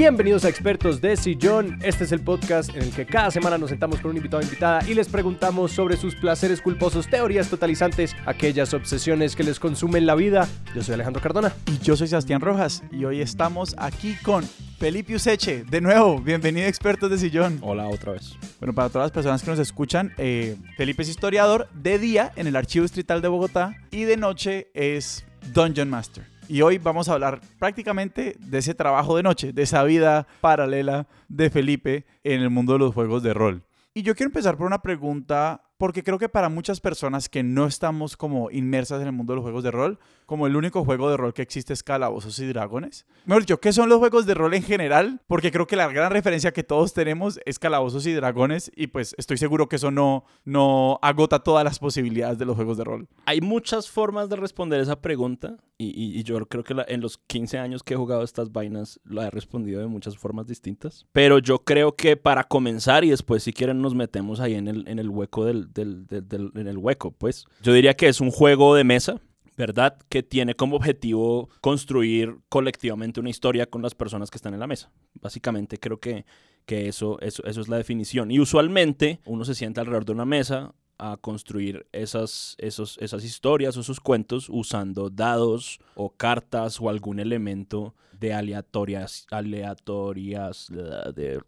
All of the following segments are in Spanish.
Bienvenidos a Expertos de Sillón. Este es el podcast en el que cada semana nos sentamos con un invitado o invitada y les preguntamos sobre sus placeres culposos, teorías totalizantes, aquellas obsesiones que les consumen la vida. Yo soy Alejandro Cardona. Y yo soy Sebastián Rojas y hoy estamos aquí con Felipe Useche. De nuevo, bienvenido a Expertos de Sillón. Hola otra vez. Bueno, para todas las personas que nos escuchan, eh, Felipe es historiador de día en el Archivo Distrital de Bogotá y de noche es Dungeon Master. Y hoy vamos a hablar prácticamente de ese trabajo de noche, de esa vida paralela de Felipe en el mundo de los juegos de rol. Y yo quiero empezar por una pregunta, porque creo que para muchas personas que no estamos como inmersas en el mundo de los juegos de rol, como el único juego de rol que existe es Calabozos y Dragones. Mejor dicho, ¿qué son los juegos de rol en general? Porque creo que la gran referencia que todos tenemos es Calabozos y Dragones y pues estoy seguro que eso no, no agota todas las posibilidades de los juegos de rol. Hay muchas formas de responder esa pregunta y, yo creo que la- en los 15 años que he jugado estas vainas la he respondido de muchas formas distintas. Pero yo creo que para comenzar y después si quieren nos metemos ahí en el, en el hueco del, del- del- en el hueco, pues yo diría que es un juego de mesa. ¿Verdad? Que tiene como objetivo construir colectivamente una historia con las personas que están en la mesa. Básicamente creo que, que eso, eso, eso es la definición. Y usualmente uno se sienta alrededor de una mesa a construir esas, esos, esas historias o esos cuentos usando dados o cartas o algún elemento de aleatorias, aleatorias, de...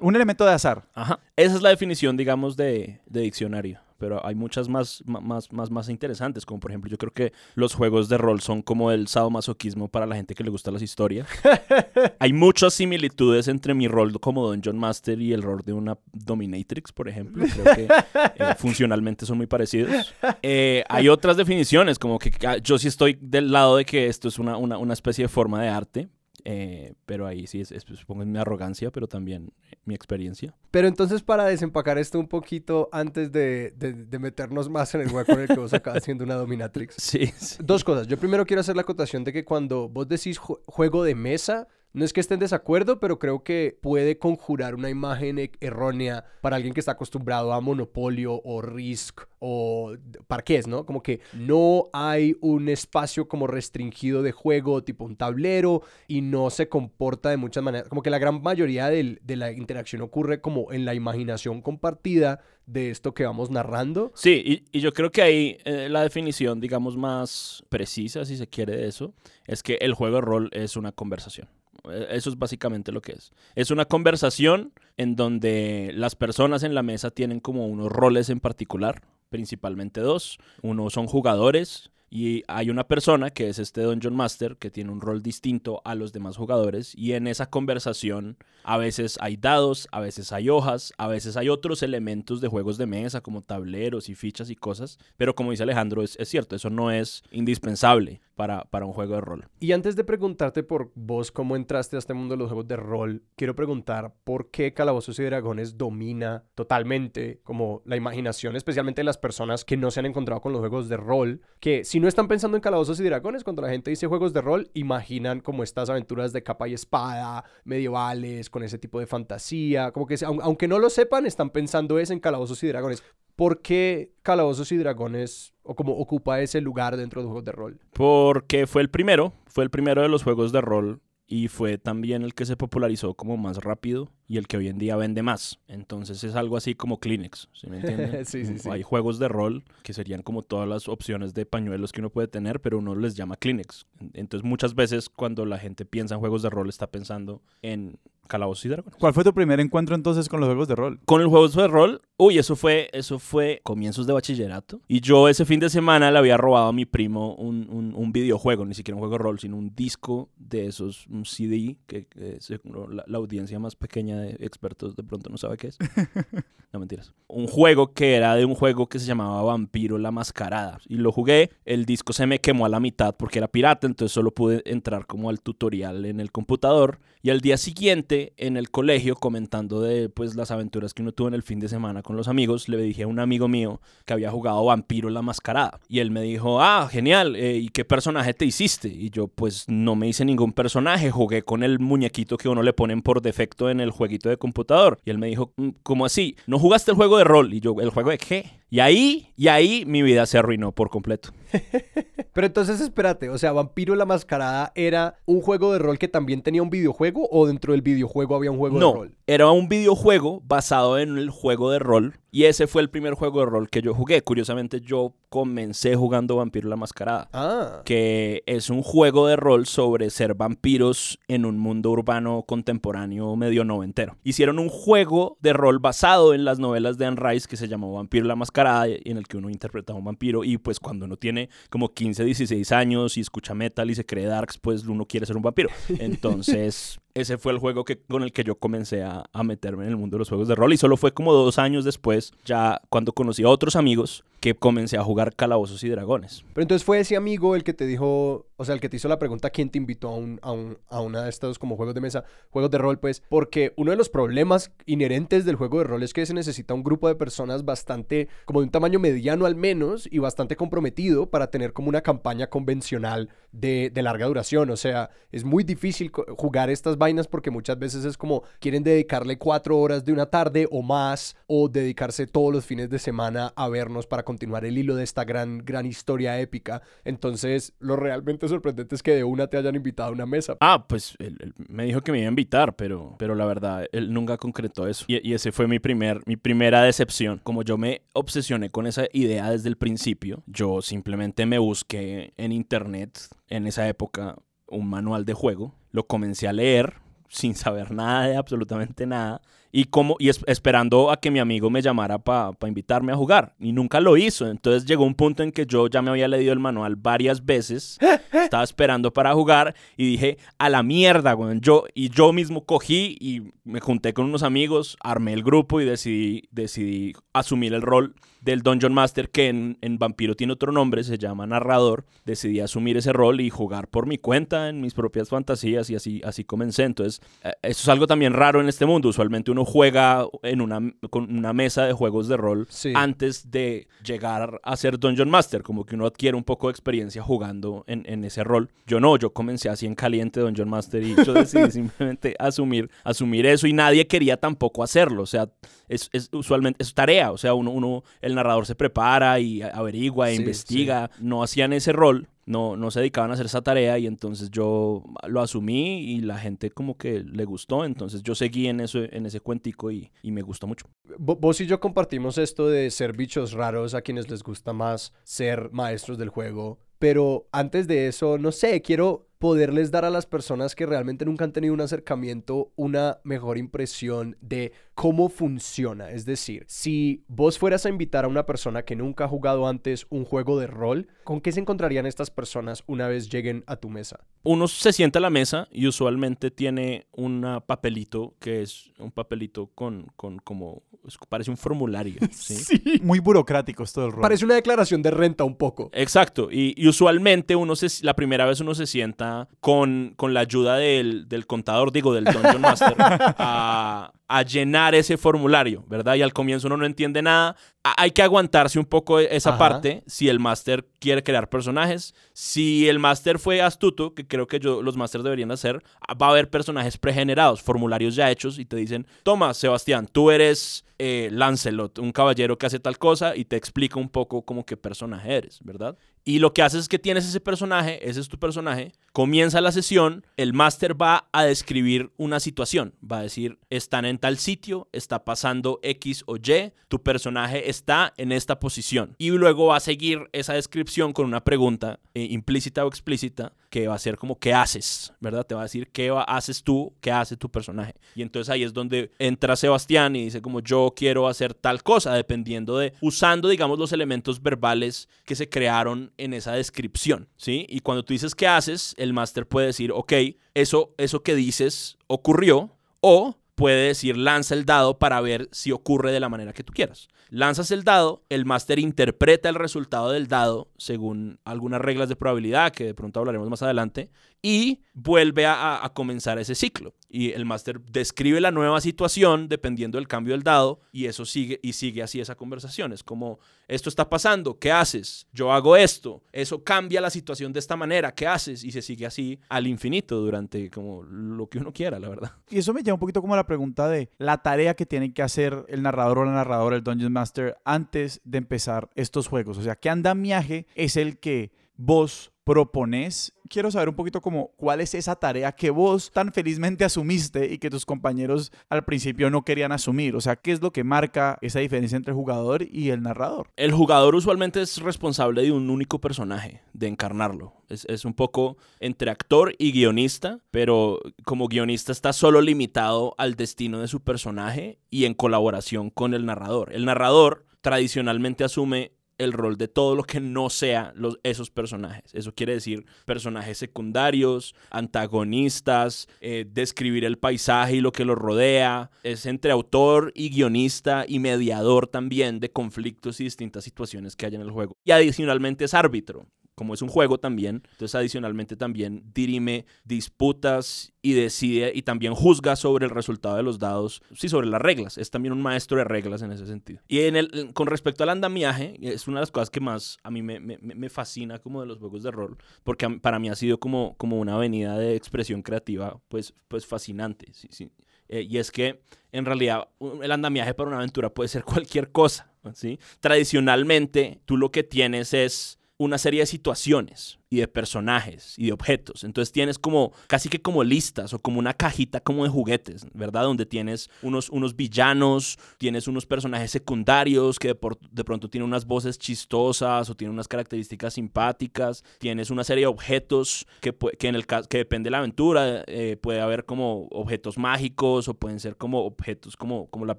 Un elemento de azar. Ajá. Esa es la definición, digamos, de, de diccionario. Pero hay muchas más, más, más, más interesantes, como por ejemplo, yo creo que los juegos de rol son como el sadomasoquismo para la gente que le gustan las historias. hay muchas similitudes entre mi rol como Dungeon Master y el rol de una Dominatrix, por ejemplo. Creo que eh, funcionalmente son muy parecidos. Eh, hay otras definiciones, como que ah, yo sí estoy del lado de que esto es una, una, una especie de forma de arte. Eh, pero ahí sí es, es- supongo es mi arrogancia, pero también eh, mi experiencia. Pero entonces para desempacar esto un poquito antes de, de- de meternos más en el hueco en el que vos acabas siendo una dominatrix. Sí, sí. Dos cosas. Yo primero quiero hacer la acotación de que cuando vos decís ju- juego de mesa, no es que esté en desacuerdo, pero creo que puede conjurar una imagen e- errónea para alguien que está acostumbrado a Monopolio o Risk o parqués, ¿no? Como que no hay un espacio como restringido de juego, tipo un tablero, y no se comporta de muchas maneras. Como que la gran mayoría de la interacción ocurre como en la imaginación compartida de esto que vamos narrando. Sí, y, y yo creo que ahí eh, la definición, digamos, más precisa, si se quiere, de eso, es que el juego de rol es una conversación. Eh, Eso es básicamente lo que es. Es una conversación en donde las personas en la mesa tienen como unos roles en particular, principalmente dos. Uno son jugadores y hay una persona que es este Dungeon Master que tiene un rol distinto a los demás jugadores y en esa conversación a veces hay dados, a veces hay hojas, a veces hay otros elementos de juegos de mesa como tableros y fichas y cosas, pero como dice Alejandro, es, es cierto, eso no es indispensable para, para un juego de rol. Y antes de preguntarte por vos cómo entraste a este mundo de los juegos de rol, quiero preguntar por qué Calabozos y Dragones domina totalmente como la imaginación, especialmente de las personas que no se han encontrado con los juegos de rol, que si no están pensando en Calabozos y Dragones, cuando la gente dice juegos de rol, imaginan como estas aventuras de capa y espada, medievales, con ese tipo de fantasía, como que aunque no lo sepan, están pensando es en Calabozos y Dragones. ¿Por qué Calabozos y Dragones o como ocupa ese lugar dentro de los juegos de rol? Porque fue el primero, fue el primero de los juegos de rol y fue también el que se popularizó como más rápido y el que hoy en día vende más. Entonces es algo así como Kleenex, ¿sí me entienden? Sí, sí, sí. Hay juegos de rol que serían como todas las opciones de pañuelos que uno puede tener, pero uno les llama Kleenex. Entonces muchas veces cuando la gente piensa en juegos de rol está pensando en Calabozos y Dragones. ¿Cuál fue tu primer encuentro entonces con los juegos de rol? Con el juego de rol, uy, eso fue, eso fue comienzos de bachillerato. Y yo ese fin de semana le había robado a mi primo un, un- un videojuego, ni siquiera un juego de rol, sino un disco de esos, un CD, que, que seguro la, la audiencia más pequeña de expertos de pronto no sabe qué es. No mentiras. Un juego que era de un juego que se llamaba Vampiro la Mascarada. Y lo jugué, el disco se me quemó a la mitad porque era pirata, entonces solo pude entrar como al tutorial en el computador. Y al día siguiente, en el colegio, comentando de pues las aventuras que uno tuvo en el fin de semana con los amigos, le dije a un amigo mío que había jugado Vampiro la Mascarada. Y él me dijo, ah, genial, eh, ¿y qué personaje te hiciste? Y yo pues no me hice ningún personaje, jugué con el muñequito que uno le ponen por defecto en el jueguito de computador. Y él me dijo, "Mm, ¿cómo así? ¿No jugaste el juego de rol? Y yo, ¿el juego de qué? Y ahí, y ahí mi vida se arruinó por completo. Pero entonces espérate, o sea, Vampiro la Mascarada era un juego de rol que también tenía un videojuego o dentro del videojuego había un juego no, de rol? era un videojuego basado en el juego de rol y ese fue el primer juego de rol que yo jugué. Curiosamente yo comencé jugando Vampiro la Mascarada. Ah. que es un juego de rol sobre ser vampiros en un mundo urbano contemporáneo medio noventero. Hicieron un juego de rol basado en las novelas de Anne Rice que se llamó Vampiro la Mascarada, en el que uno interpreta a un vampiro y pues cuando uno tiene como 15, 16 años y escucha metal y se cree darks, pues uno quiere ser un vampiro. Entonces... Ese fue el juego que, con el que yo comencé a, a meterme en el mundo de los juegos de rol y solo fue como dos años después, ya cuando conocí a otros amigos, que comencé a jugar calabozos y dragones. Pero entonces fue ese amigo el que te dijo, o sea, el que te hizo la pregunta, ¿quién te invitó a, un, a, un, a una de estos como juegos de mesa, juegos de rol? Pues porque uno de los problemas inherentes del juego de rol es que se necesita un grupo de personas bastante, como de un tamaño mediano al menos, y bastante comprometido para tener como una campaña convencional de, de larga duración. O sea, es muy difícil jugar estas vainas porque muchas veces es como quieren dedicarle cuatro horas de una tarde o más, o dedicarse todos los fines de semana a vernos para continuar el hilo de esta gran, gran historia épica. Entonces, lo realmente sorprendente es que de una te hayan invitado a una mesa. Ah, pues él me dijo que me iba a invitar, pero, pero la verdad, él nunca concretó eso. Y, y ese fue mi, primer, mi primera decepción. Como yo me obsesioné con esa idea desde el principio, yo simplemente me busqué en internet, en esa época, un manual de juego. Lo comencé a leer sin saber nada de absolutamente nada. Y, como, y es- esperando a que mi amigo me llamara para invitarme a jugar. Y nunca lo hizo. Entonces llegó un punto en que yo ya me había leído el manual varias veces. Estaba esperando para jugar y dije, a la mierda, weón. Yo, y yo mismo cogí y me junté con unos amigos, armé el grupo y decidí, decidí asumir el rol del Dungeon Master, que en, en Vampiro tiene otro nombre, se llama Narrador. Decidí asumir ese rol y jugar por mi cuenta en mis propias fantasías y así, así comencé. Entonces, eh, eso es algo también raro en este mundo. Usualmente uno juega en una, con una mesa de juegos de rol Sí. antes de llegar a ser Dungeon Master, como que uno adquiere un poco de experiencia jugando en, en ese rol. Yo no, yo comencé así en caliente Dungeon Master y yo decidí simplemente asumir, asumir eso y nadie quería tampoco hacerlo, o sea, es, es usualmente es tarea, o sea, uno, uno, el narrador se prepara y averigua, e Sí, investiga, no hacían ese rol. No, no se dedicaban a hacer esa tarea y entonces yo lo asumí y la gente como que le gustó, entonces yo seguí en, eso, en ese cuentico y, y me gustó mucho. Vo- Vos y yo compartimos esto de ser bichos raros a quienes les gusta más ser maestros del juego. Pero antes de eso, no sé, quiero poderles dar a las personas que realmente nunca han tenido un acercamiento una mejor impresión de cómo funciona. Es decir, si vos fueras a invitar a una persona que nunca ha jugado antes un juego de rol, ¿con qué se encontrarían estas personas una vez lleguen a tu mesa? uno se sienta a la mesa y usualmente tiene un papelito que es un papelito con, con como, parece un formulario. ¿sí? Muy burocrático esto del rol. Parece una declaración de renta un poco. Exacto, y, y usualmente uno se, la primera vez uno se sienta con, con la ayuda del, del contador, digo, del Dungeon Master, a, a llenar ese formulario, ¿verdad? Y al comienzo uno no entiende nada. Hay que aguantarse un poco esa Ajá. parte si el Master quiere crear personajes. Si el Master fue astuto, que creo que yo, los Masters deberían hacer, va a haber personajes pregenerados, formularios ya hechos y te dicen, toma, Sebastián, tú eres eh, Lancelot, un caballero que hace tal cosa y te explica un poco como qué personaje eres, ¿verdad? Y lo que haces es que tienes ese personaje, ese es tu personaje, comienza la sesión, el máster va a describir una situación, va a decir, están en tal sitio, está pasando X o Y, tu personaje está en esta posición. Y luego va a seguir esa descripción con una pregunta eh, implícita o explícita que va a ser como, ¿qué haces? ¿Verdad? Te va a decir, ¿qué haces tú? ¿Qué hace tu personaje? Y entonces ahí es donde entra Sebastián y dice como, yo quiero hacer tal cosa, dependiendo de, usando, digamos, los elementos verbales que se crearon en esa descripción, ¿sí? Y cuando tú dices, ¿qué haces? El máster puede decir, ok, eso, eso que dices ocurrió, o puede decir, lanza el dado para ver si ocurre de la manera que tú quieras. Lanzas el dado, el máster interpreta el resultado del dado según algunas reglas de probabilidad que de pronto hablaremos más adelante y vuelve a, a- comenzar ese ciclo. Y el máster describe la nueva situación dependiendo del cambio del dado y eso sigue y sigue así esa conversación. Es como, esto está pasando, ¿qué haces? Yo hago esto, eso cambia la situación de esta manera, ¿qué haces? Y se sigue así al infinito durante como lo que uno quiera, la verdad. Y eso me lleva un poquito como a la pregunta de la tarea que tiene que hacer el narrador o la narradora, el Dungeon Master, antes de empezar estos juegos. O sea, ¿qué andamiaje es el que vos propones. Quiero saber un poquito como cuál es esa tarea que vos tan felizmente asumiste y que tus compañeros al principio no querían asumir. O sea, ¿qué es lo que marca esa diferencia entre el jugador y el narrador? El jugador usualmente es responsable de un único personaje, de encarnarlo. Es, es un poco entre actor y guionista, pero como guionista está solo limitado al destino de su personaje y en colaboración con el narrador. El narrador tradicionalmente asume el rol de todo lo que no sea los, esos personajes. Eso quiere decir personajes secundarios, antagonistas, eh, describir el paisaje y lo que lo rodea. Es entre autor y guionista y mediador también de conflictos y distintas situaciones que hay en el juego. Y adicionalmente es árbitro como es un juego también, entonces adicionalmente también dirime disputas y decide y también juzga sobre el resultado de los dados, sí, sobre las reglas, es también un maestro de reglas en ese sentido. Y en el, con respecto al andamiaje, es una de las cosas que más a mí me, me, fascina como de los juegos de rol, porque para mí ha sido como, como una avenida de expresión creativa, pues, pues fascinante, sí, sí. Eh, y es que en realidad el andamiaje para una aventura puede ser cualquier cosa, ¿sí? Tradicionalmente tú lo que tienes es una serie de situaciones y de personajes y de objetos. Entonces tienes como casi que como listas o como una cajita como de juguetes, ¿verdad? Donde tienes unos, unos villanos, tienes unos personajes secundarios que de, de pronto tienen unas voces chistosas o tienen unas características simpáticas, tienes una serie de objetos que, que en el que depende de la aventura, eh, puede haber como objetos mágicos o pueden ser como objetos como, como la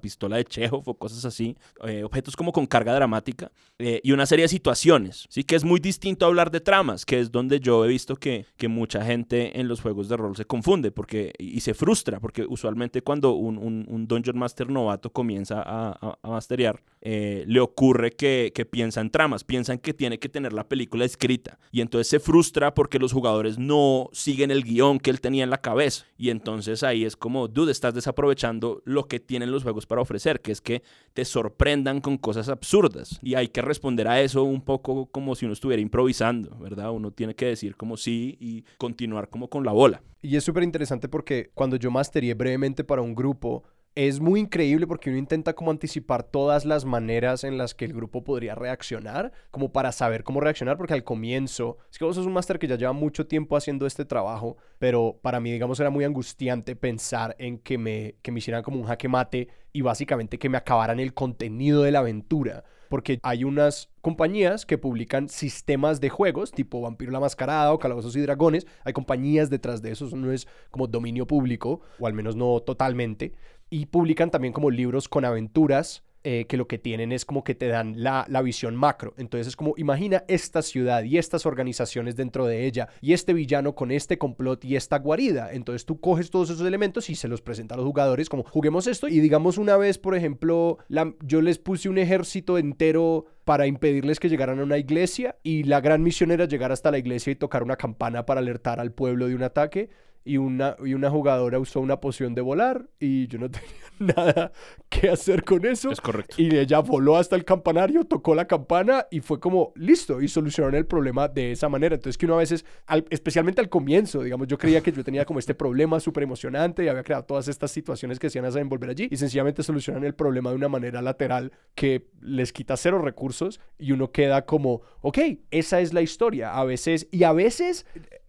pistola de Chekhov o cosas así, eh, objetos como con carga dramática eh, y una serie de situaciones, ¿sí? Que es muy distinto hablar de tramas, que es donde yo he visto que, que mucha gente en los juegos de rol se confunde porque, y se frustra, porque usualmente cuando un, un, un Dungeon Master novato comienza a, a, a masterear, eh, le ocurre que, que, piensa en tramas, piensan que tiene que tener la película escrita. Y entonces se frustra porque los jugadores no siguen el guion que él tenía en la cabeza. Y entonces ahí es como, dude, estás desaprovechando lo que tienen los juegos para ofrecer, que es que te sorprendan con cosas absurdas. Y hay que responder a eso un poco como si uno estuviera improvisando, ¿verdad? Uno tiene que decir como sí y continuar como con la bola. Y es súper interesante porque cuando yo masteré brevemente para un grupo, es muy increíble porque uno intenta como anticipar todas las maneras en las que el grupo podría reaccionar, como para saber cómo reaccionar, porque al comienzo, es que vos sos un máster que ya lleva mucho tiempo haciendo este trabajo, pero para mí, digamos, era muy angustiante pensar en que me, que me hicieran como un jaque mate y básicamente que me acabaran el contenido de la aventura porque hay unas compañías que publican sistemas de juegos tipo Vampiro la Mascarada o Calabozos y Dragones. Hay compañías detrás de eso, eso no es como dominio público, o al menos no totalmente. Y publican también como libros con aventuras eh, que lo que tienen es como que te dan la, la, visión macro. Entonces es como, imagina esta ciudad y estas organizaciones dentro de ella y este villano con este complot y esta guarida. Entonces tú coges todos esos elementos y se los presenta a los jugadores como, juguemos esto y digamos una vez, por ejemplo, yo les puse un ejército entero para impedirles que llegaran a una iglesia y la gran misión era llegar hasta la iglesia y tocar una campana para alertar al pueblo de un ataque y una, y una jugadora usó una poción de volar y yo no tenía nada que hacer con eso. Es correcto. Y ella voló hasta el campanario, tocó la campana y fue como, listo, y solucionaron el problema de esa manera. Entonces que uno a veces, al, especialmente al comienzo, digamos, yo creía que yo tenía como este problema súper emocionante y había creado todas estas situaciones que iban a envolver allí y sencillamente solucionan el problema de una manera lateral que les quita cero recursos y uno queda como, ok, esa es la historia. A veces, y a veces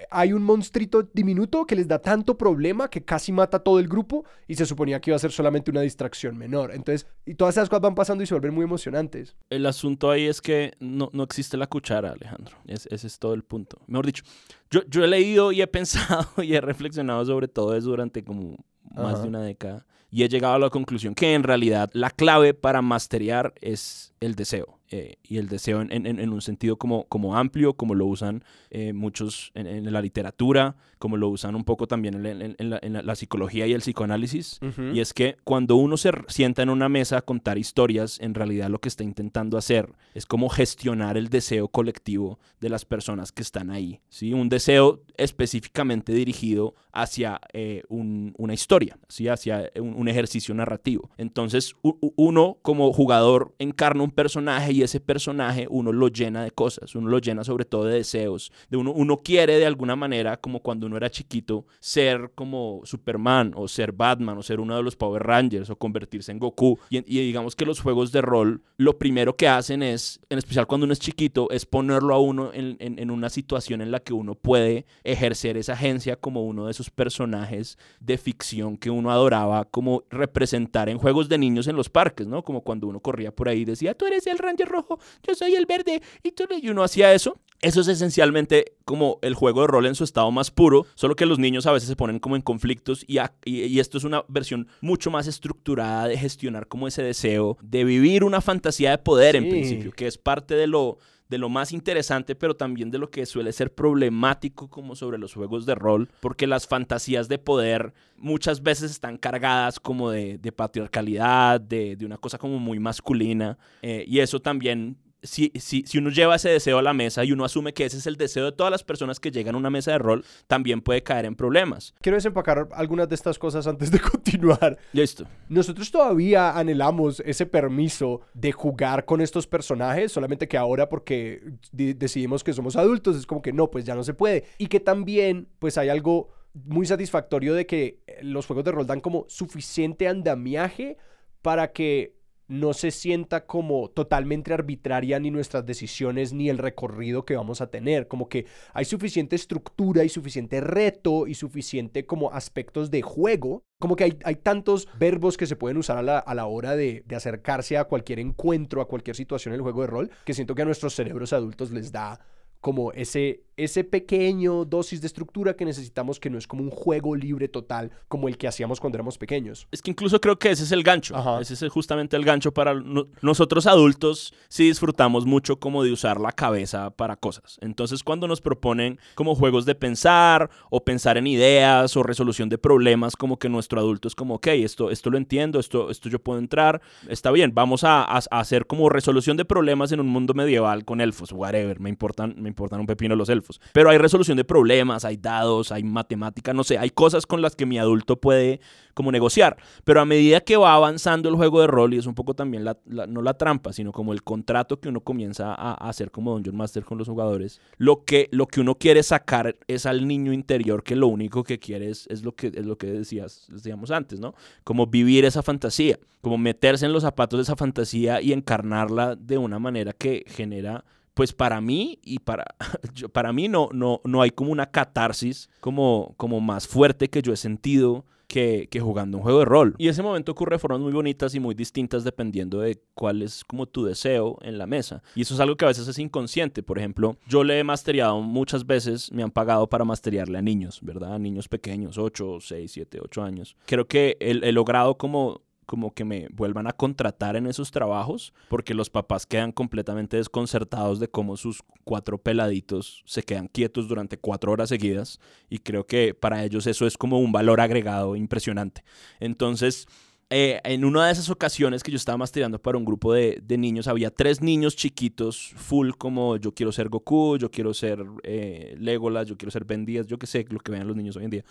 hay un monstruito diminuto que les da tanto problema que casi mata a todo el grupo y se suponía que iba a ser solamente una distracción menor. Entonces, y todas esas cosas van pasando y se vuelven muy emocionantes. El asunto ahí es que no, no existe la cuchara, Alejandro. Es, ese es todo el punto. Mejor dicho, yo, yo he leído y he pensado y he reflexionado sobre todo eso durante como más Ajá. de una década y he llegado a la conclusión que en realidad la clave para masterear es el deseo. Eh, y el deseo en, en, en, un sentido como, como amplio, como lo usan eh, muchos en, en, la literatura, como lo usan un poco también en, la, la, la, psicología y el psicoanálisis. Uh -huh. Y es que cuando uno se sienta en una mesa a contar historias, en realidad lo que está intentando hacer es como gestionar el deseo colectivo de las personas que están ahí. ¿sí? Un deseo específicamente dirigido hacia eh, un- una historia, ¿sí? hacia un, un ejercicio narrativo. Entonces, u- uno como jugador encarna un personaje y ese personaje uno lo llena de cosas, uno lo llena sobre todo de deseos, de uno, uno quiere de alguna manera, como cuando uno era chiquito, ser como Superman o ser Batman o ser uno de los Power Rangers o convertirse en Goku. Y, digamos que los juegos de rol, lo primero que hacen es, en especial cuando uno es chiquito, es ponerlo a uno en, en- en una situación en la que uno puede ejercer esa agencia como uno de esos personajes de ficción que uno adoraba como representar en juegos de niños en los parques, ¿no? Como cuando uno corría por ahí y decía, tú eres el Ranger rojo, yo soy el verde, y, tú eres-". y uno hacía eso. Eso es esencialmente como el juego de rol en su estado más puro, solo que los niños a veces se ponen como en conflictos y, a- y- y esto es una versión mucho más estructurada de gestionar como ese deseo de vivir una fantasía de poder en principio, que es parte de lo, de lo más interesante, pero también de lo que suele ser problemático como sobre los juegos de rol, porque las fantasías de poder muchas veces están cargadas como de, patriarcalidad, de, de una cosa como muy masculina, eh, y eso también... Si, si, si uno lleva ese deseo a la mesa y uno asume que ese es el deseo de todas las personas que llegan a una mesa de rol, también puede caer en problemas. Quiero desempacar algunas de estas cosas antes de continuar. Listo. Nosotros todavía anhelamos ese permiso de jugar con estos personajes, solamente que ahora porque di- decidimos que somos adultos es como que no, pues ya no se puede. Y que también pues hay algo muy satisfactorio de que eh, los juegos de rol dan como suficiente andamiaje para que no se sienta como totalmente arbitraria ni nuestras decisiones ni el recorrido que vamos a tener. Como que hay suficiente estructura y suficiente reto y suficiente como aspectos de juego. Como que hay, hay tantos verbos que se pueden usar a la, a la hora de, de acercarse a cualquier encuentro, a cualquier situación en el juego de rol, que siento que a nuestros cerebros adultos les da como ese, ese pequeño dosis de estructura que necesitamos que no es como un juego libre total como el que hacíamos cuando éramos pequeños. Es que incluso creo que ese es el gancho. Ajá. Ese es justamente el gancho para no- nosotros adultos. Sí disfrutamos mucho como de usar la cabeza para cosas. Entonces cuando nos proponen como juegos de pensar o pensar en ideas o resolución de problemas, como que nuestro adulto es como, ok, esto, esto lo entiendo, esto, esto yo puedo entrar, está bien, vamos a, a- a hacer como resolución de problemas en un mundo medieval con elfos, whatever, me importan, me importan un pepino los elfos. Pero hay resolución de problemas, hay dados, hay matemática, no sé, hay cosas con las que mi adulto puede como negociar. Pero a medida que va avanzando el juego de rol, y es un poco también la, no la trampa, sino como el contrato que uno comienza a, a hacer como Dungeon Master con los jugadores, lo que, lo que uno quiere sacar es al niño interior que lo único que quiere es, es lo, que, es lo que decías, decíamos antes, ¿no? Como vivir esa fantasía, como meterse en los zapatos de esa fantasía y encarnarla de una manera que genera pues para mí y para, para mí no, no, no hay como una catarsis como, como más fuerte que yo he sentido que, que jugando un juego de rol. Y ese momento ocurre de formas muy bonitas y muy distintas dependiendo de cuál es como tu deseo en la mesa. Y eso es algo que a veces es inconsciente. Por ejemplo, yo le he masteriado muchas veces, me han pagado para masteriarle a niños, ¿verdad? A niños pequeños, 8, 6, 7, 8 años. Creo que he, he logrado como como que me vuelvan a contratar en esos trabajos, porque los papás quedan completamente desconcertados de cómo sus cuatro peladitos se quedan quietos durante cuatro horas seguidas, y creo que para ellos eso es como un valor agregado impresionante. Entonces, eh, en una de esas ocasiones que yo estaba masteriando para un grupo de, de niños, había tres niños chiquitos, full como yo quiero ser Goku, yo quiero ser eh, Legolas, yo quiero ser Ben yo qué sé, lo que vean los niños hoy en día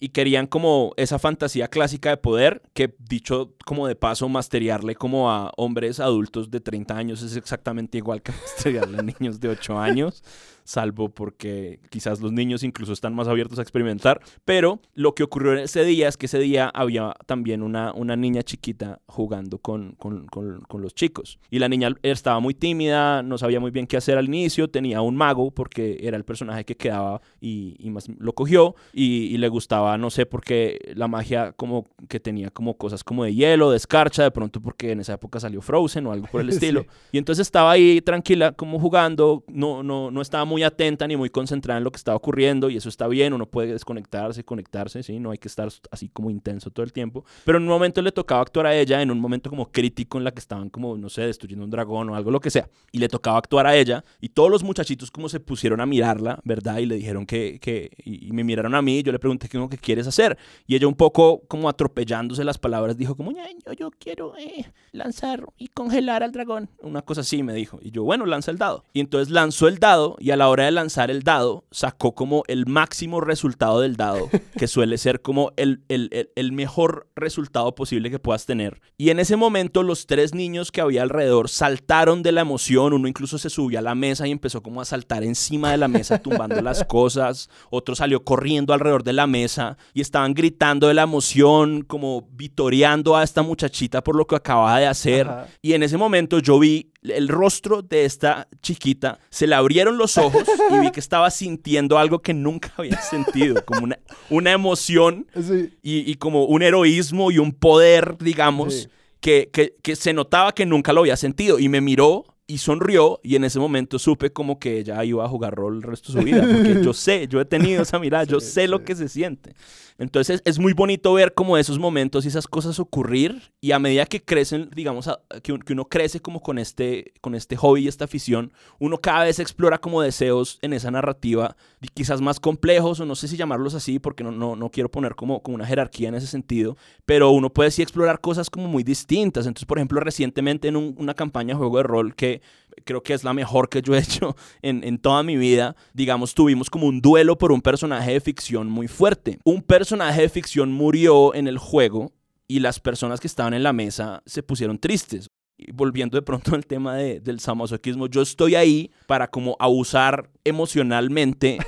y querían como esa fantasía clásica de poder que dicho como de paso masteriarle como a hombres adultos de 30 años es exactamente igual que masteriarle a niños de 8 años salvo porque quizás los niños incluso están más abiertos a experimentar pero lo que ocurrió ese día es que ese día había también una, una niña chiquita jugando con, con, con, con los chicos y la niña estaba muy tímida no sabía muy bien qué hacer al inicio tenía un mago porque era el personaje que quedaba y, y más lo cogió y, y le gustaba no sé por qué la magia como que tenía como cosas como de hielo, de escarcha, de pronto porque en esa época salió Frozen o algo por el estilo. Sí. Y entonces estaba ahí tranquila como jugando, no, no, no estaba muy atenta ni muy concentrada en lo que estaba ocurriendo y eso está bien, uno puede desconectarse, conectarse, ¿sí? No hay que estar así como intenso todo el tiempo. Pero en un momento le tocaba actuar a ella, en un momento como crítico en la que estaban como, no sé, destruyendo un dragón o algo, lo que sea. Y le tocaba actuar a ella y todos los muchachitos como se pusieron a mirarla, ¿verdad? Y le dijeron que, que y, y me miraron a mí, yo le pregunté qué que quieres hacer. Y ella un poco como atropellándose las palabras dijo como, "Ña, yo, yo quiero eh, lanzar y congelar al dragón. Una cosa así me dijo. Y yo, bueno, lanza el dado. Y entonces lanzó el dado y a la la hora de lanzar el dado, sacó como el máximo resultado del dado, que suele ser como el, el, el, el mejor resultado posible que puedas tener. Y en ese momento los tres niños que había alrededor saltaron de la emoción, uno incluso se subió a la mesa y empezó como a saltar encima de la mesa tumbando las cosas, otro salió corriendo alrededor de la mesa y estaban gritando de la emoción, como vitoreando a esta muchachita por lo que acababa de hacer. Ajá. Y en ese momento yo vi el rostro de esta chiquita, se le abrieron los ojos y vi que estaba sintiendo algo que nunca había sentido, como una, una emoción Sí. y, y como un heroísmo y un poder, digamos, Sí. que, que- que se notaba que nunca lo había sentido. Y me miró y sonrió y en ese momento supe como que ella iba a jugar rol el resto de su vida. Porque yo sé, yo he tenido esa mirada, yo sé lo que se siente. Entonces es muy bonito ver como esos momentos y esas cosas ocurrir y a medida que crecen, digamos, que, un- que uno crece como con este, con este hobby y esta afición, uno cada vez explora como deseos en esa narrativa, y quizás más complejos o no sé si llamarlos así porque no, no, no quiero poner como, una jerarquía en ese sentido, pero uno puede sí explorar cosas como muy distintas. Entonces, por ejemplo, recientemente en un- una campaña de juego de rol que creo que es la mejor que yo he hecho en, en toda mi vida, digamos, tuvimos como un duelo por un personaje de ficción muy fuerte. Un personaje de ficción murió en el juego y las personas que estaban en la mesa se pusieron tristes. Y volviendo de pronto al tema de- del samosoquismo, yo estoy ahí para como abusar emocionalmente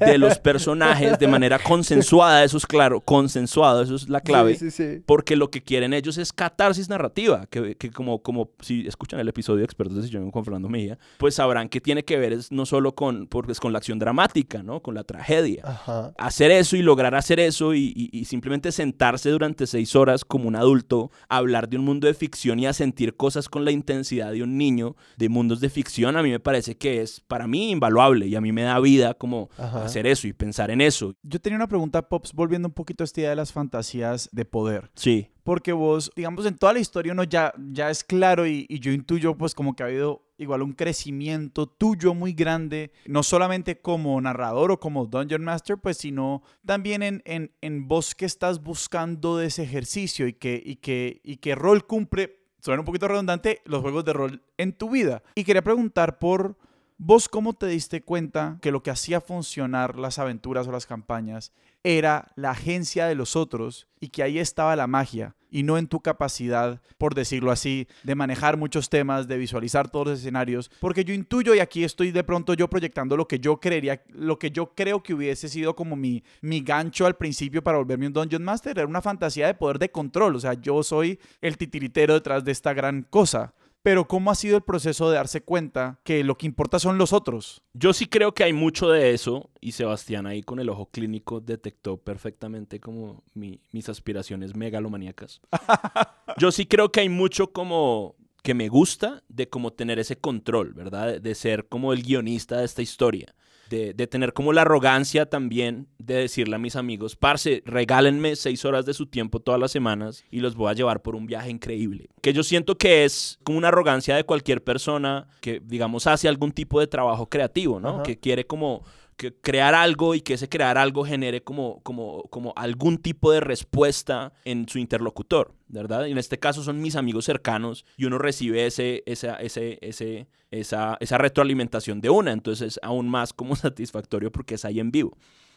de los personajes de manera consensuada, eso es claro, consensuado, eso es la clave. Sí, sí, sí. Porque lo que quieren ellos es catarsis narrativa, que, que como, como si escuchan el episodio de Expertos de Sillón con Fernando Mejía, pues sabrán que tiene que ver es no solo con, porque es con la acción dramática, ¿no? Con la tragedia. Ajá. Hacer eso y lograr hacer eso y, y- y simplemente sentarse durante seis horas como un adulto, a hablar de un mundo de ficción y a sentir cosas con la intensidad de un niño de mundos de ficción, a mí me parece que es para mí invaluable y a mí me da vida como Ajá. hacer eso y pensar en eso. Yo tenía una pregunta, Pops, volviendo un poquito a esta idea de las fantasías de poder. Sí. Porque vos, digamos, en toda la historia uno ya, ya es claro y, y yo intuyo pues como que ha habido igual un crecimiento tuyo muy grande, no solamente como narrador o como Dungeon Master, pues sino también en, en, en vos que estás buscando de ese ejercicio y que, y que, y que rol cumple, suena un poquito redundante, los juegos de rol en tu vida. Y quería preguntar por... ¿Vos cómo te diste cuenta que lo que hacía funcionar las aventuras o las campañas era la agencia de los otros y que ahí estaba la magia y no en tu capacidad, por decirlo así, de manejar muchos temas, de visualizar todos los escenarios? Porque yo intuyo y aquí estoy de pronto yo proyectando lo que yo creería, lo que yo creo que hubiese sido como mi, mi gancho al principio para volverme un Dungeon Master, era una fantasía de poder de control, o sea, yo soy el titiritero detrás de esta gran cosa. Pero ¿cómo ha sido el proceso de darse cuenta que lo que importa son los otros? Yo sí creo que hay mucho de eso y Sebastián ahí con el ojo clínico detectó perfectamente como mi- mis aspiraciones megalomaníacas. Yo sí creo que hay mucho como que me gusta de como tener ese control, ¿verdad? De, de ser como el guionista de esta historia. De, de tener como la arrogancia también de decirle a mis amigos, parce, regálenme seis horas de su tiempo todas las semanas y los voy a llevar por un viaje increíble. Que yo siento que es como una arrogancia de cualquier persona que, digamos, hace algún tipo de trabajo creativo, ¿no? Ajá. Que quiere como crear algo y que ese crear algo genere como, como, como algún tipo de respuesta en su interlocutor, ¿verdad? Y en este caso son mis amigos cercanos y uno recibe ese, esa, ese, ese, esa, esa retroalimentación de una, entonces es aún más como satisfactorio porque es ahí en vivo.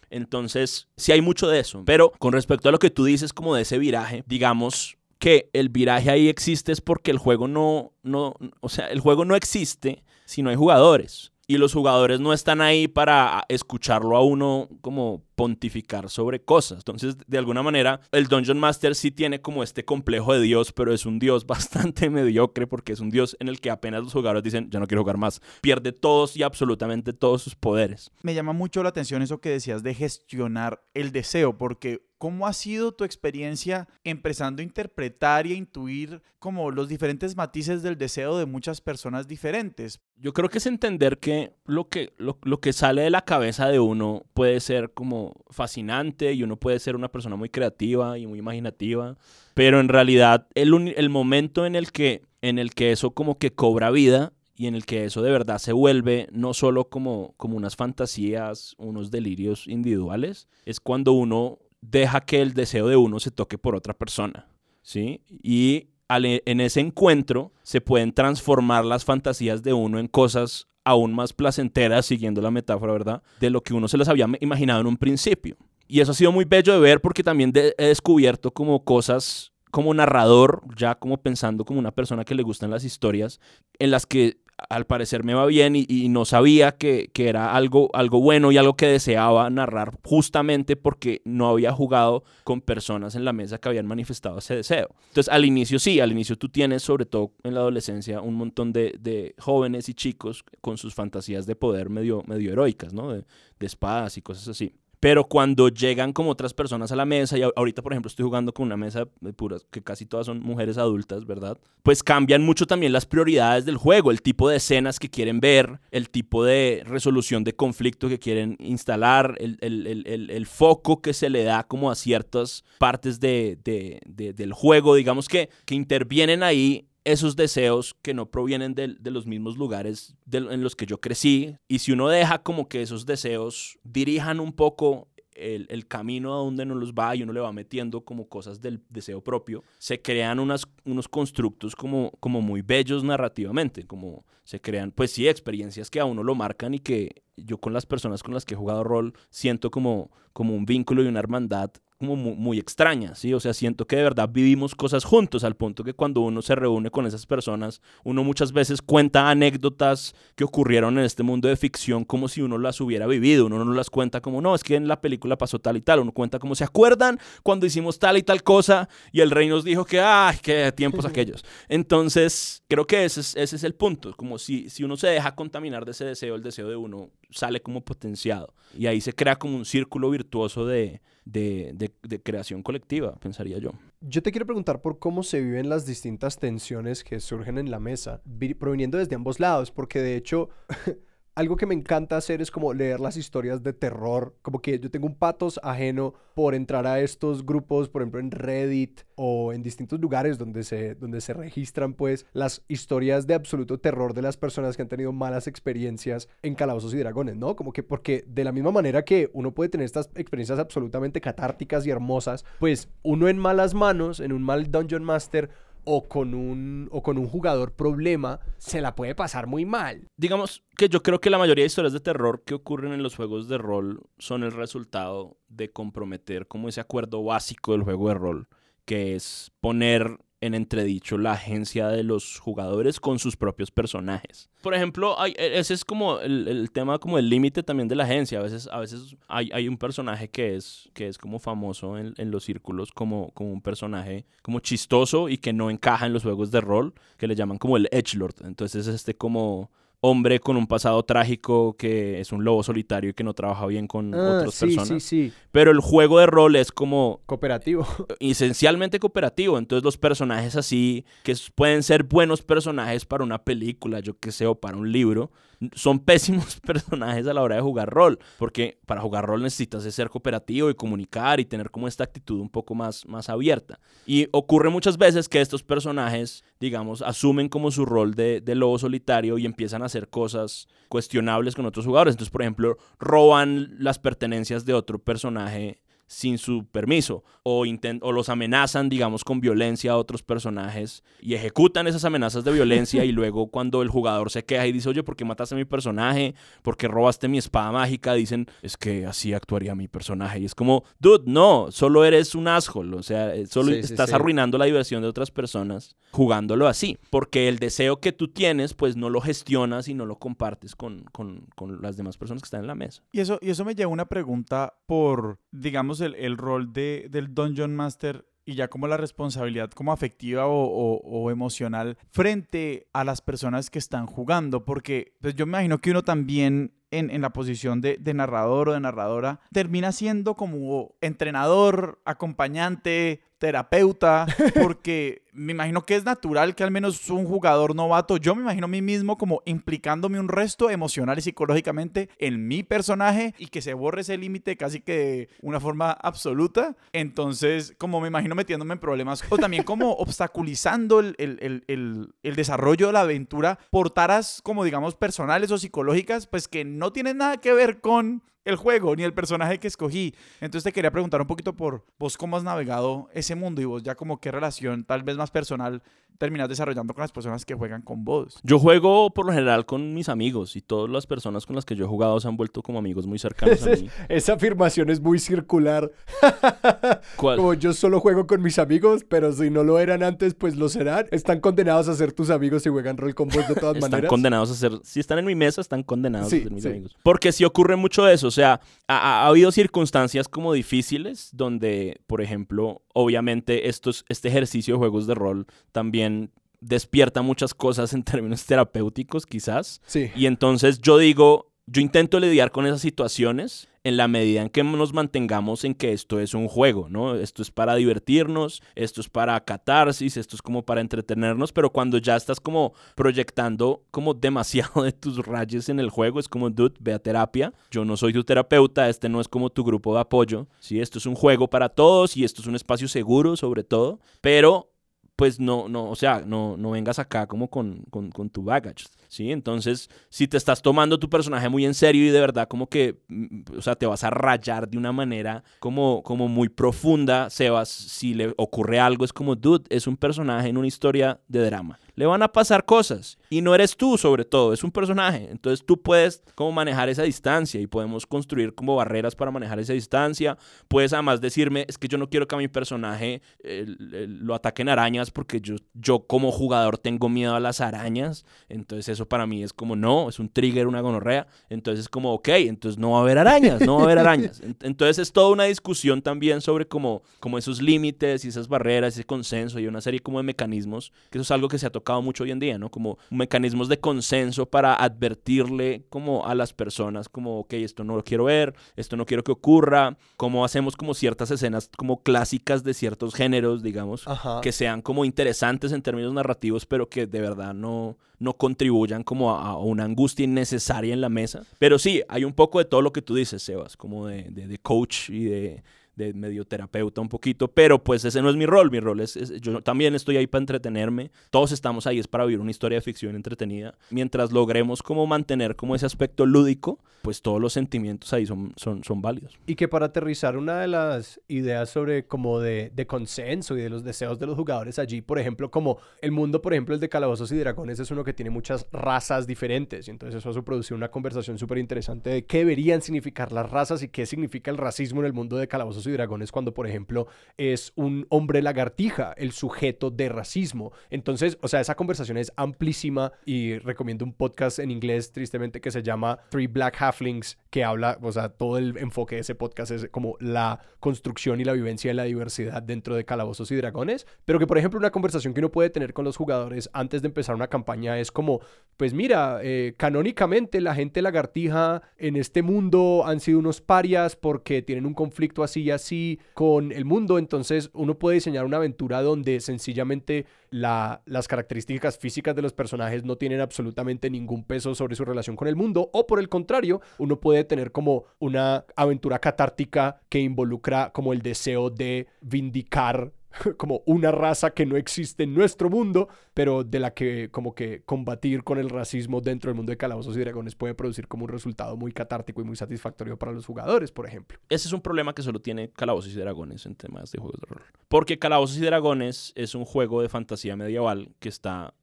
Entonces, sí hay mucho de eso. Pero con respecto a lo que tú dices como de ese viraje, digamos que el viraje ahí existe es porque el juego no, no, o sea, el juego no existe si no hay jugadores. Y los jugadores no están ahí para escucharlo a uno como pontificar sobre cosas. Entonces, de alguna manera, el Dungeon Master sí tiene como este complejo de Dios, pero es un Dios bastante mediocre porque es un Dios en el que apenas los jugadores dicen, ya no quiero jugar más. Pierde todos y absolutamente todos sus poderes. Me llama mucho la atención eso que decías de gestionar el deseo, porque ¿cómo ha sido tu experiencia empezando a interpretar y a intuir como los diferentes matices del deseo de muchas personas diferentes? Yo creo que es entender que lo que, lo, lo que sale de la cabeza de uno puede ser como fascinante y uno puede ser una persona muy creativa y muy imaginativa, pero en realidad el, el momento en el, que, en el que eso como que cobra vida y en el que eso de verdad se vuelve no solo como, como unas fantasías, unos delirios individuales, es cuando uno deja que el deseo de uno se toque por otra persona, ¿sí? Y al- en ese encuentro se pueden transformar las fantasías de uno en cosas aún más placenteras, siguiendo la metáfora, ¿verdad? De lo que uno se las había imaginado en un principio. Y eso ha sido muy bello de ver porque también he descubierto como cosas como narrador, ya como pensando como una persona que le gustan las historias, en las que al parecer me va bien y, no sabía que, era algo, algo bueno y algo que deseaba narrar justamente porque no había jugado con personas en la mesa que habían manifestado ese deseo. Entonces al inicio sí, al inicio tú tienes sobre todo en la adolescencia un montón de, jóvenes y chicos con sus fantasías de poder medio, medio heroicas, ¿no? de espadas y cosas así. Pero cuando llegan como otras personas a la mesa, y ahorita por ejemplo estoy jugando con una mesa de puras, que casi todas son mujeres adultas, ¿verdad? Pues cambian mucho también las prioridades del juego, el tipo de escenas que quieren ver, el tipo de resolución de conflicto que quieren instalar, el, el, el, el foco que se le da como a ciertas partes de, de, del juego, digamos que, que intervienen ahí esos deseos que no provienen de, los mismos lugares en los que yo crecí. Y si uno deja como que esos deseos dirijan un poco el, camino a donde uno los va y uno le va metiendo como cosas del deseo propio, se crean unas, unos constructos como, como muy bellos narrativamente, como se crean, pues sí, experiencias que a uno lo marcan y que yo con las personas con las que he jugado rol siento como, como un vínculo y una hermandad como muy, extraña, ¿sí? O sea, siento que de verdad vivimos cosas juntos al punto que cuando uno se reúne con esas personas, uno muchas veces cuenta anécdotas que ocurrieron en este mundo de ficción como si uno las hubiera vivido, uno no las cuenta como, no, es que en la película pasó tal y tal, uno cuenta como, ¿se acuerdan cuando hicimos tal y tal cosa y el rey nos dijo que, ay, qué tiempos aquellos? Entonces, creo que ese es, ese es el punto, como si, si uno se deja contaminar de ese deseo, el deseo de uno sale como potenciado y ahí se crea como un círculo virtuoso de de, creación colectiva, pensaría yo. Yo te quiero preguntar por cómo se viven las distintas tensiones que surgen en la mesa, proveniendo desde ambos lados, porque de hecho algo que me encanta hacer es como leer las historias de terror, como que yo tengo un patos ajeno por entrar a estos grupos, por ejemplo en Reddit o en distintos lugares donde se, donde se registran pues las historias de absoluto terror de las personas que han tenido malas experiencias en Calabozos y Dragones, ¿no? Como que porque de la misma manera que uno puede tener estas experiencias absolutamente catárticas y hermosas, pues uno en malas manos, en un mal Dungeon Master, o con un, o con un jugador problema, se la puede pasar muy mal. Digamos que yo creo que la mayoría de historias de terror que ocurren en los juegos de rol son el resultado de comprometer como ese acuerdo básico del juego de rol, que es poner en entredicho la agencia de los jugadores con sus propios personajes. Por ejemplo, hay, e, ese es como el, tema, como el límite también de la agencia. A veces, a veces hay, hay un personaje que es, que es como famoso en, en, los círculos como, como un personaje como chistoso y que no encaja en los juegos de rol, que le llaman como el Edgelord. Entonces es este como hombre con un pasado trágico que es un lobo solitario y que no trabaja bien con ah, otras sí, personas. Sí, sí. Pero el juego de rol es como... Cooperativo. Esencialmente cooperativo. Entonces los personajes así, que pueden ser buenos personajes para una película, yo que sé, o para un libro, son pésimos personajes a la hora de jugar rol, porque para jugar rol necesitas ser cooperativo y comunicar y tener como esta actitud un poco más, más abierta. Y ocurre muchas veces que estos personajes, digamos, asumen como su rol de, de lobo solitario y empiezan a hacer cosas cuestionables con otros jugadores. Entonces, por ejemplo, roban las pertenencias de otro personaje sin su permiso o, o los amenazan, digamos, con violencia a otros personajes y ejecutan esas amenazas de violencia y luego cuando el jugador se queja y dice, oye, ¿por qué mataste a mi personaje? ¿Por qué robaste mi espada mágica? Dicen, es que así actuaría mi personaje. Y es como, dude, no, solo eres un asshole, o sea, eh, solo estás arruinando la diversión de otras personas jugándolo así, porque el deseo que tú tienes, pues no lo gestionas y no lo compartes con, con, con las demás personas que están en la mesa. Y eso, y eso me lleva a una pregunta por, digamos, el, rol de, del Dungeon Master y ya como la responsabilidad como afectiva o, emocional frente a las personas que están jugando, porque pues yo me imagino que uno también en, en la posición de, de, narrador o de narradora termina siendo como entrenador, acompañante, terapeuta, porque me imagino que es natural que al menos un jugador novato, yo me imagino a mí mismo como implicándome un resto emocional y psicológicamente en mi personaje y que se borre ese límite casi que de una forma absoluta. Entonces, como me imagino metiéndome en problemas o también como obstaculizando el, el, el, el desarrollo de la aventura por taras como digamos personales o psicológicas, pues que no tienen nada que ver con el juego ni el personaje que escogí. Entonces te quería preguntar un poquito por vos cómo has navegado ese mundo y vos ya como qué relación tal vez más personal terminas desarrollando con las personas que juegan con vos. Yo juego por lo general con mis amigos y todas las personas con las que yo he jugado se han vuelto como amigos muy cercanos a mí. Esa afirmación es muy circular. ¿Cuál? Como yo solo juego con mis amigos, pero si no lo eran antes, pues lo serán. Están condenados a ser tus amigos y juegan rol con vos de todas Están maneras. condenados a ser, si están en mi mesa, están condenados Sí, a ser mis sí. amigos. Porque sí ocurre mucho eso, o sea, ha, ha- ha habido circunstancias como difíciles donde, por ejemplo, obviamente estos, este ejercicio de juegos de rol también despierta muchas cosas en términos terapéuticos, quizás. Sí. Y entonces yo digo, yo intento lidiar con esas situaciones en la medida en que nos mantengamos en que esto es un juego, ¿no? Esto es para divertirnos, esto es para catarsis, esto es como para entretenernos, pero cuando ya estás como proyectando como demasiado de tus rayos en el juego, es como, dude, ve a terapia, yo no soy tu terapeuta, este no es como tu grupo de apoyo, ¿sí? Esto es un juego para todos y esto es un espacio seguro sobre todo, pero pues no, no, o sea, no, no vengas acá como con, con, con tu baggage, ¿sí? Entonces, si te estás tomando tu personaje muy en serio y de verdad como que, mm, o sea, te vas a rayar de una manera como, como muy profunda, Sebas, si le ocurre algo, es como, dude, es un personaje en una historia de drama. Le van a pasar cosas y no eres tú sobre todo, es un personaje. Entonces tú puedes como manejar esa distancia y podemos construir como barreras para manejar esa distancia. Puedes además decirme, es que yo no quiero que a mi personaje eh, lo ataquen arañas porque yo, yo como jugador tengo miedo a las arañas. Entonces eso para mí es como, no, es un trigger, una gonorrea. Entonces es como, ok, entonces no va a haber arañas, no va a haber arañas. En- Entonces es toda una discusión también sobre como, como esos límites y esas barreras, ese consenso y una serie como de mecanismos, que eso es algo que se ha tocado mucho hoy en día, ¿no? Como mecanismos de consenso para advertirle como a las personas como, ok, esto no lo quiero ver, esto no quiero que ocurra, como hacemos como ciertas escenas como clásicas de ciertos géneros, digamos, Ajá. que sean como interesantes en términos narrativos, pero que de verdad no, no contribuyan como a, a una angustia innecesaria en la mesa. Pero sí, hay un poco de todo lo que tú dices, Sebas, como de, de- de coach y de, de medio terapeuta un poquito, pero pues ese no es mi rol, mi rol es, es- yo también estoy ahí para entretenerme, todos estamos ahí es para vivir una historia de ficción entretenida, mientras logremos como mantener como ese aspecto lúdico, pues todos los sentimientos ahí son, son, son válidos. Y que para aterrizar una de las ideas sobre como de, de consenso y de los deseos de los jugadores allí, por ejemplo, como el mundo, por ejemplo, el de Calabozos y Dragones es uno que tiene muchas razas diferentes y entonces eso ha producido una conversación súper interesante de qué deberían significar las razas y qué significa el racismo en el mundo de Y Dragones cuando, por ejemplo, es un hombre lagartija el sujeto de racismo. Entonces, o sea, esa conversación es amplísima y recomiendo un podcast en inglés, tristemente, que se llama Three Black Halflings, que habla, o sea, todo el enfoque de ese podcast es como la construcción y la vivencia de la diversidad dentro de Calabozos y Dragones, pero que, por ejemplo, una conversación que uno puede tener con los jugadores antes de empezar una campaña es como, pues mira, eh, canónicamente la gente lagartija en este mundo han sido unos parias porque tienen un conflicto así y así con el mundo, entonces uno puede diseñar una aventura donde sencillamente la- las características físicas de los personajes no tienen absolutamente ningún peso sobre su relación con el mundo, o por el contrario, uno puede tener como una aventura catártica que involucra como el deseo de vindicar como una raza que no existe en nuestro mundo, pero de la que como que combatir con el racismo dentro del mundo de Calabozos y Dragones puede producir como un resultado muy catártico y muy satisfactorio para los jugadores, por ejemplo. Ese es un problema que solo tiene Calabozos y Dragones en temas de juegos de rol. Porque Calabozos y Dragones es un juego de fantasía medieval que está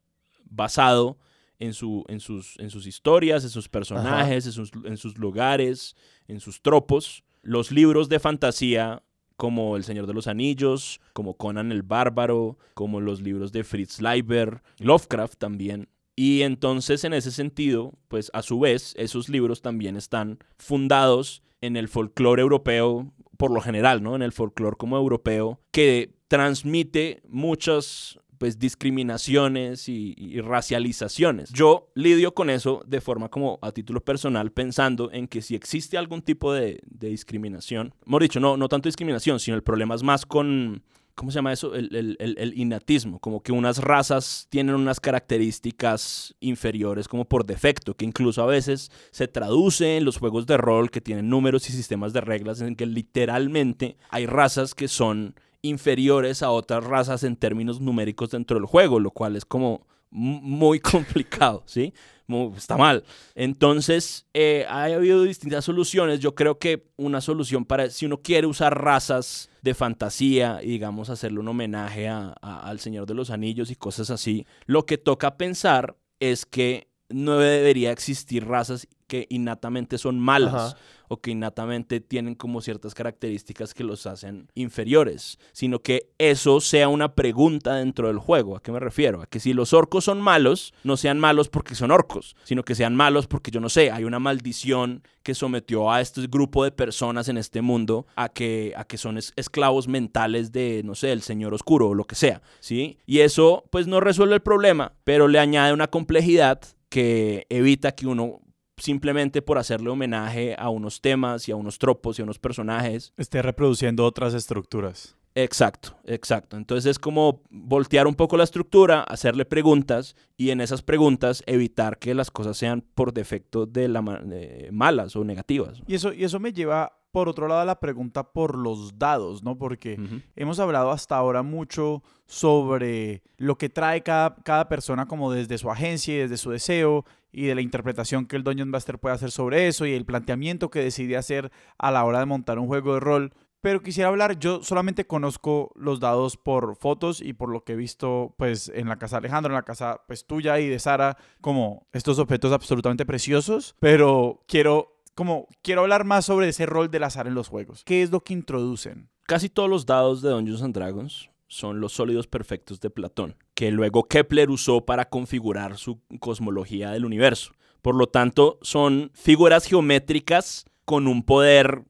basado en, su, en, sus, en sus historias, en sus personajes, en sus, en sus lugares, en sus tropos. Los libros de fantasía como El Señor de los Anillos, como Conan el Bárbaro, como los libros de Fritz Leiber, Lovecraft también. Y entonces, en ese sentido, pues a su vez, esos libros también están fundados en el folclore europeo, por lo general, ¿no? En el folclore como europeo, que transmite muchas pues discriminaciones y, racializaciones. Yo lidio con eso de forma como a título personal, pensando en que si existe algún tipo de, de discriminación, hemos dicho, no, no tanto discriminación, sino el problema es más con, ¿cómo se llama eso? El, el, el, el innatismo, como que unas razas tienen unas características inferiores como por defecto, que incluso a veces se traduce en los juegos de rol que tienen números y sistemas de reglas en que literalmente hay razas que son inferiores a otras razas en términos numéricos dentro del juego, lo cual es como, muy complicado, ¿sí? Está mal. Entonces, eh, ha habido distintas soluciones. Yo creo que una solución para, si uno quiere usar razas de fantasía y, digamos, hacerle un homenaje a- al Señor de los Anillos y cosas así, lo que toca pensar es que no debería existir razas que innatamente son malas Ajá. o que innatamente tienen como ciertas características que los hacen inferiores, sino que eso sea una pregunta dentro del juego. ¿A qué me refiero? A que si los orcos son malos, no sean malos porque son orcos, sino que sean malos porque yo no sé, hay una maldición que sometió a este grupo de personas en este mundo a que, a que son es- esclavos mentales de, no sé, el señor oscuro o lo que sea, ¿sí? Y eso pues no resuelve el problema, pero le añade una complejidad que evita que uno simplemente por hacerle homenaje a unos temas y a unos tropos y a unos personajes. Esté reproduciendo otras estructuras. Exacto, exacto. Entonces es como voltear un poco la estructura, hacerle preguntas y en esas preguntas evitar que las cosas sean por defecto de la de malas o negativas. Y eso, y eso me lleva, por otro lado, a la pregunta por los dados, ¿no? Porque hemos hablado hasta ahora mucho sobre lo que trae cada, cada persona como desde su agencia y desde su deseo y de la interpretación que el Dungeon Master puede hacer sobre eso y el planteamiento que decide hacer a la hora de montar un juego de rol. Pero quisiera hablar, yo solamente conozco los dados por fotos y por lo que he visto pues en la casa de Alejandro, en la casa pues tuya y de Sara, como estos objetos absolutamente preciosos, pero quiero como quiero hablar más sobre ese rol del azar en los juegos. ¿Qué es lo que introducen? Casi todos los dados de Dungeons and Dragons son los sólidos perfectos de Platón, que luego Kepler usó para configurar su cosmología del universo. Por lo tanto, son figuras geométricas con un poder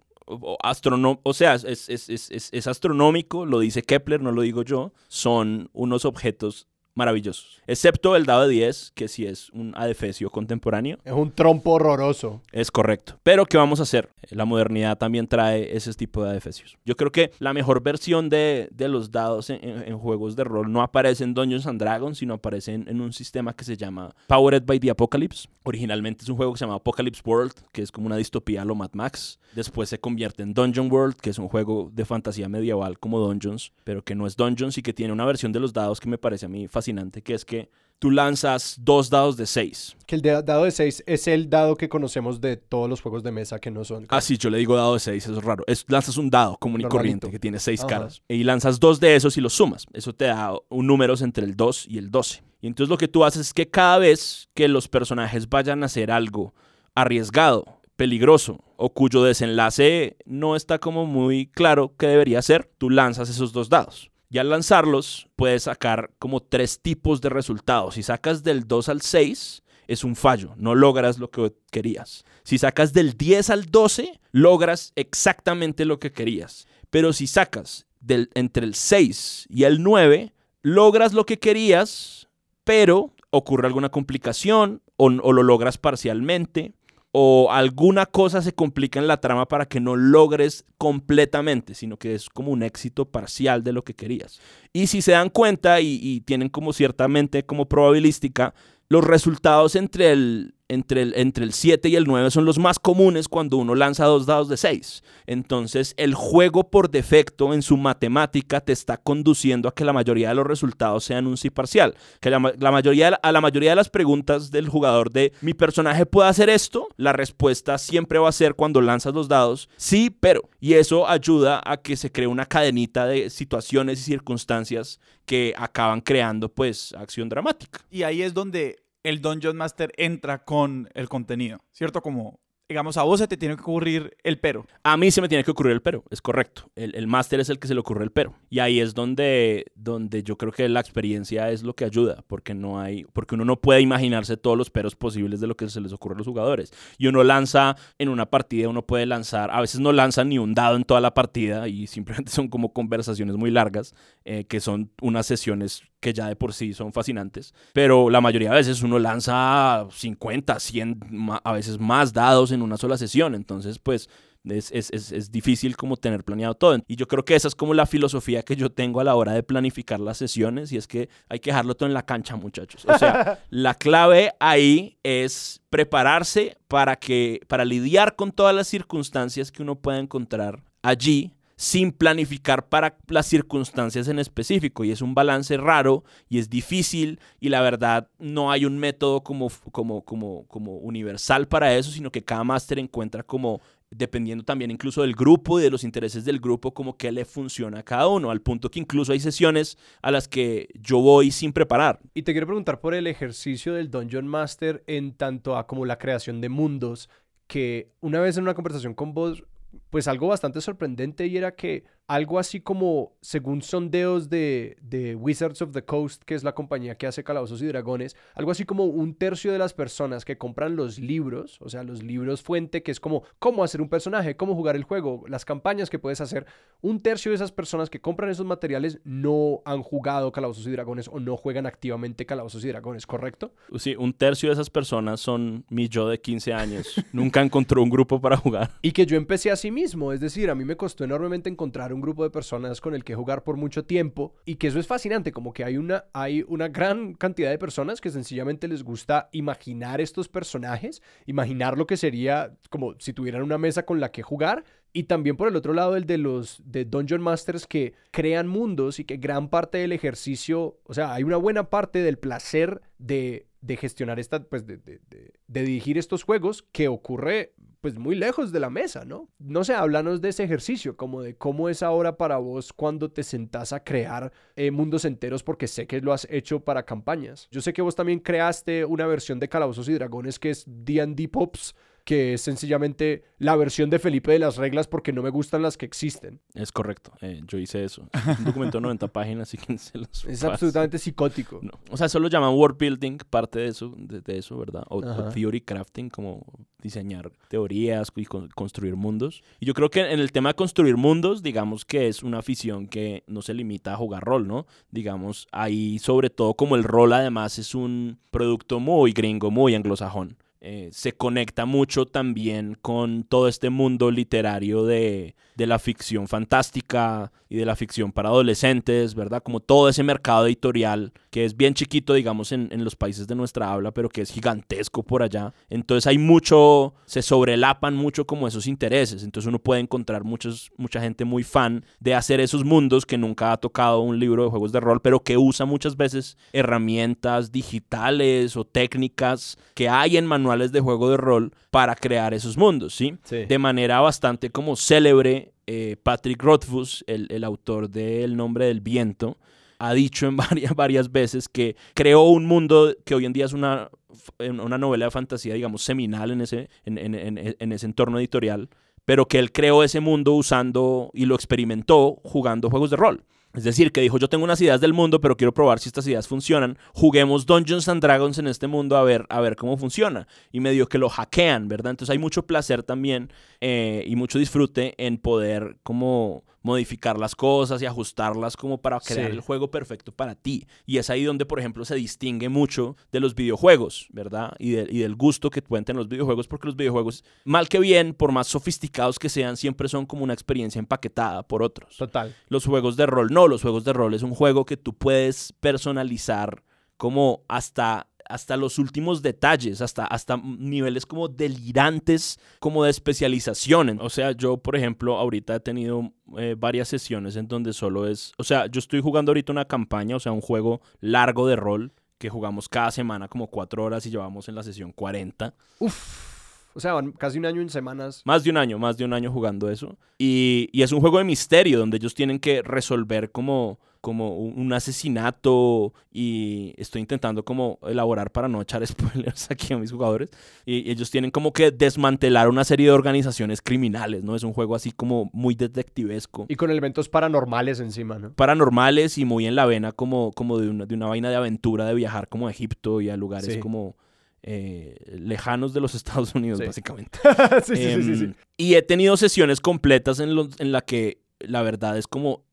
astronómico, o sea, es, es- es- es- astronómico, lo dice Kepler, no lo digo yo, son unos objetos maravillosos. Excepto el dado de 10, que sí es un adefesio contemporáneo. Es un trompo horroroso. Es correcto. Pero ¿qué vamos a hacer? La modernidad también trae ese tipo de adefesios. Yo creo que la mejor versión de, de los dados en, en- en juegos de rol no aparece en Dungeons and Dragons, sino aparece en, en un sistema que se llama Powered by the Apocalypse. Originalmente es un juego que se llama Apocalypse World, que es como una distopía a lo Mad Max. Después se convierte en Dungeon World, que es un juego de fantasía medieval como Dungeons, pero que no es Dungeons y que tiene una versión de los dados que me parece a mí fascinante, que es que tú lanzas dos dados de 6. Que el de- dado de 6 es el dado que conocemos de todos los juegos de mesa que no son. Ah, sí, yo le digo dado de 6, eso es raro. Es, lanzas un dado común y Normalito. corriente que tiene 6 Ajá. caras. Y lanzas dos de esos y los sumas. Eso te da un números entre el 2 y el 12. Y entonces lo que tú haces es que cada vez que los personajes vayan a hacer algo arriesgado, peligroso o cuyo desenlace no está como muy claro qué debería ser, tú lanzas esos dos dados. Y al lanzarlos, puedes sacar como tres tipos de resultados. Si sacas del 2 al 6, es un fallo, no logras lo que querías. Si sacas del 10 al 12, logras exactamente lo que querías. Pero si sacas del, entre el 6 y el 9, logras lo que querías, pero ocurre alguna complicación o, o lo logras parcialmente o alguna cosa se complica en la trama para que no logres completamente, sino que es como un éxito parcial de lo que querías. Y si se dan cuenta y, tienen como ciertamente como probabilística, los resultados entre el, entre, el, entre el 7 y el 9 son los más comunes cuando uno lanza dos dados de 6. Entonces, el juego por defecto en su matemática te está conduciendo a que la mayoría de los resultados sean un sí parcial. Que la, la mayoría, a la mayoría de las preguntas del jugador de ¿mi personaje puede hacer esto? La respuesta siempre va a ser cuando lanzas los dados, sí, pero. Y eso ayuda a que se cree una cadenita de situaciones y circunstancias que acaban creando, pues, acción dramática. Y ahí es donde el Dungeon Master entra con el contenido, ¿cierto? Como, digamos, a vos se te tiene que ocurrir el pero. A mí se me tiene que ocurrir el pero, es correcto. El, el máster es el que se le ocurre el pero. Y ahí es donde, donde yo creo que la experiencia es lo que ayuda, porque no hay, porque uno no puede imaginarse todos los peros posibles de lo que se les ocurre a los jugadores. Y uno lanza en una partida, uno puede lanzar, a veces no lanza ni un dado en toda la partida y simplemente son como conversaciones muy largas, eh, que son unas sesiones que ya de por sí son fascinantes, pero la mayoría de veces uno lanza 50, 100, ma- a veces más dados en una sola sesión, entonces pues es, es, es, es difícil como tener planeado todo. Y yo creo que esa es como la filosofía que yo tengo a la hora de planificar las sesiones y es que hay que dejarlo todo en la cancha, muchachos. O sea, la clave ahí es prepararse para que para lidiar con todas las circunstancias que uno pueda encontrar allí sin planificar para las circunstancias en específico. Y es un balance raro y es difícil y la verdad no hay un método como, como, como, como universal para eso, sino que cada máster encuentra como dependiendo también incluso del grupo y de los intereses del grupo, como que le funciona a cada uno, al punto que incluso hay sesiones a las que yo voy sin preparar. Y te quiero preguntar por el ejercicio del Dungeon Master en tanto a como la creación de mundos, que una vez en una conversación con vos, pues algo bastante sorprendente y era que algo así como, según sondeos de, de, Wizards of the Coast, que es la compañía que hace Calabozos y Dragones, algo así como un tercio de las personas que compran los libros, o sea, los libros fuente, que es como cómo hacer un personaje, cómo jugar el juego, las campañas que puedes hacer, un tercio de esas personas que compran esos materiales no han jugado Calabozos y Dragones o no juegan activamente Calabozos y Dragones, ¿correcto? Sí, un tercio de esas personas son mi yo de 15 años. Nunca encontró un grupo para jugar. Y que yo empecé así mismo, es decir, a mí me costó enormemente encontrar un grupo de personas con el que jugar por mucho tiempo y que eso es fascinante, como que hay una, hay una gran cantidad de personas que sencillamente les gusta imaginar estos personajes, imaginar lo que sería como si tuvieran una mesa con la que jugar y también por el otro lado el de los de Dungeon Masters que crean mundos y que gran parte del ejercicio, o sea, hay una buena parte del placer de, de gestionar esta, pues de, de, de, dirigir estos juegos que ocurre pues muy lejos de la mesa, ¿no? No sé, háblanos de ese ejercicio, como de cómo es ahora para vos cuando te sentás a crear eh, mundos enteros, porque sé que lo has hecho para campañas. Yo sé que vos también creaste una versión de Calabozos y Dragones que es D&D Pops, que es sencillamente la versión de Felipe de las reglas porque no me gustan las que existen. Es correcto, eh, yo hice eso. Un documento de 90 páginas y que se los Es absolutamente psicótico. No. O sea, eso lo llaman word building, parte de eso, de, eso ¿verdad? O, theory crafting, como diseñar teorías y construir mundos. Y yo creo que en el tema de construir mundos, digamos que es una afición que no se limita a jugar rol, ¿no? Digamos, ahí sobre todo como el rol además es un producto muy gringo, muy anglosajón. Eh, se conecta mucho también con todo este mundo literario de, de, la ficción fantástica y de la ficción para adolescentes, ¿verdad? Como todo ese mercado editorial que es bien chiquito, digamos, en, en los países de nuestra habla, pero que es gigantesco por allá. Entonces hay mucho, se sobrelapan mucho como esos intereses. Entonces uno puede encontrar muchos, mucha gente muy fan de hacer esos mundos que nunca ha tocado un libro de juegos de rol, pero que usa muchas veces herramientas digitales o técnicas que hay en manual de juego de rol para crear esos mundos, ¿sí? De manera bastante como célebre, eh, Patrick Rothfuss, el, el autor de El nombre del viento, ha dicho en varias, varias veces que creó un mundo que hoy en día es una, una novela de fantasía, digamos, seminal en ese, en, en, en, en ese entorno editorial, pero que él creó ese mundo usando y lo experimentó jugando juegos de rol. Es decir, que dijo, yo tengo unas ideas del mundo, pero quiero probar si estas ideas funcionan. Juguemos Dungeons and Dragons en este mundo a ver, a ver cómo funciona. Y medio que lo hackean, ¿verdad? Entonces hay mucho placer también eh, y mucho disfrute en poder como modificar las cosas y ajustarlas como para crear el juego perfecto para ti. Y es ahí donde, por ejemplo, se distingue mucho de los videojuegos, ¿verdad? Y, y del gusto que pueden tener los videojuegos, porque los videojuegos, mal que bien, por más sofisticados que sean, siempre son como una experiencia empaquetada por otros. Total. Los juegos de rol, no, los juegos de rol es un juego que tú puedes personalizar como hasta hasta los últimos detalles, hasta, hasta niveles como delirantes, como de especialización. O sea, yo, por ejemplo, ahorita he tenido eh, varias sesiones en donde solo es, o sea, yo estoy jugando ahorita una campaña, o sea, un juego largo de rol que jugamos cada semana como cuatro horas y llevamos en la sesión 40. Uf. O sea, van casi un año en semanas. Más de un año, más de un año jugando eso. Y, y es un juego de misterio donde ellos tienen que resolver como como un asesinato y estoy intentando como elaborar para no echar spoilers aquí a mis jugadores y ellos tienen como que desmantelar una serie de organizaciones criminales, ¿no? Es un juego así como muy detectivesco. Y con elementos paranormales encima, ¿no? Paranormales y muy en la vena como, como de, una, de una vaina de aventura de viajar como a Egipto y a lugares como... Eh, lejanos de los Estados Unidos, básicamente. sí, sí, sí, em, y he tenido sesiones completas en, en la que la verdad es como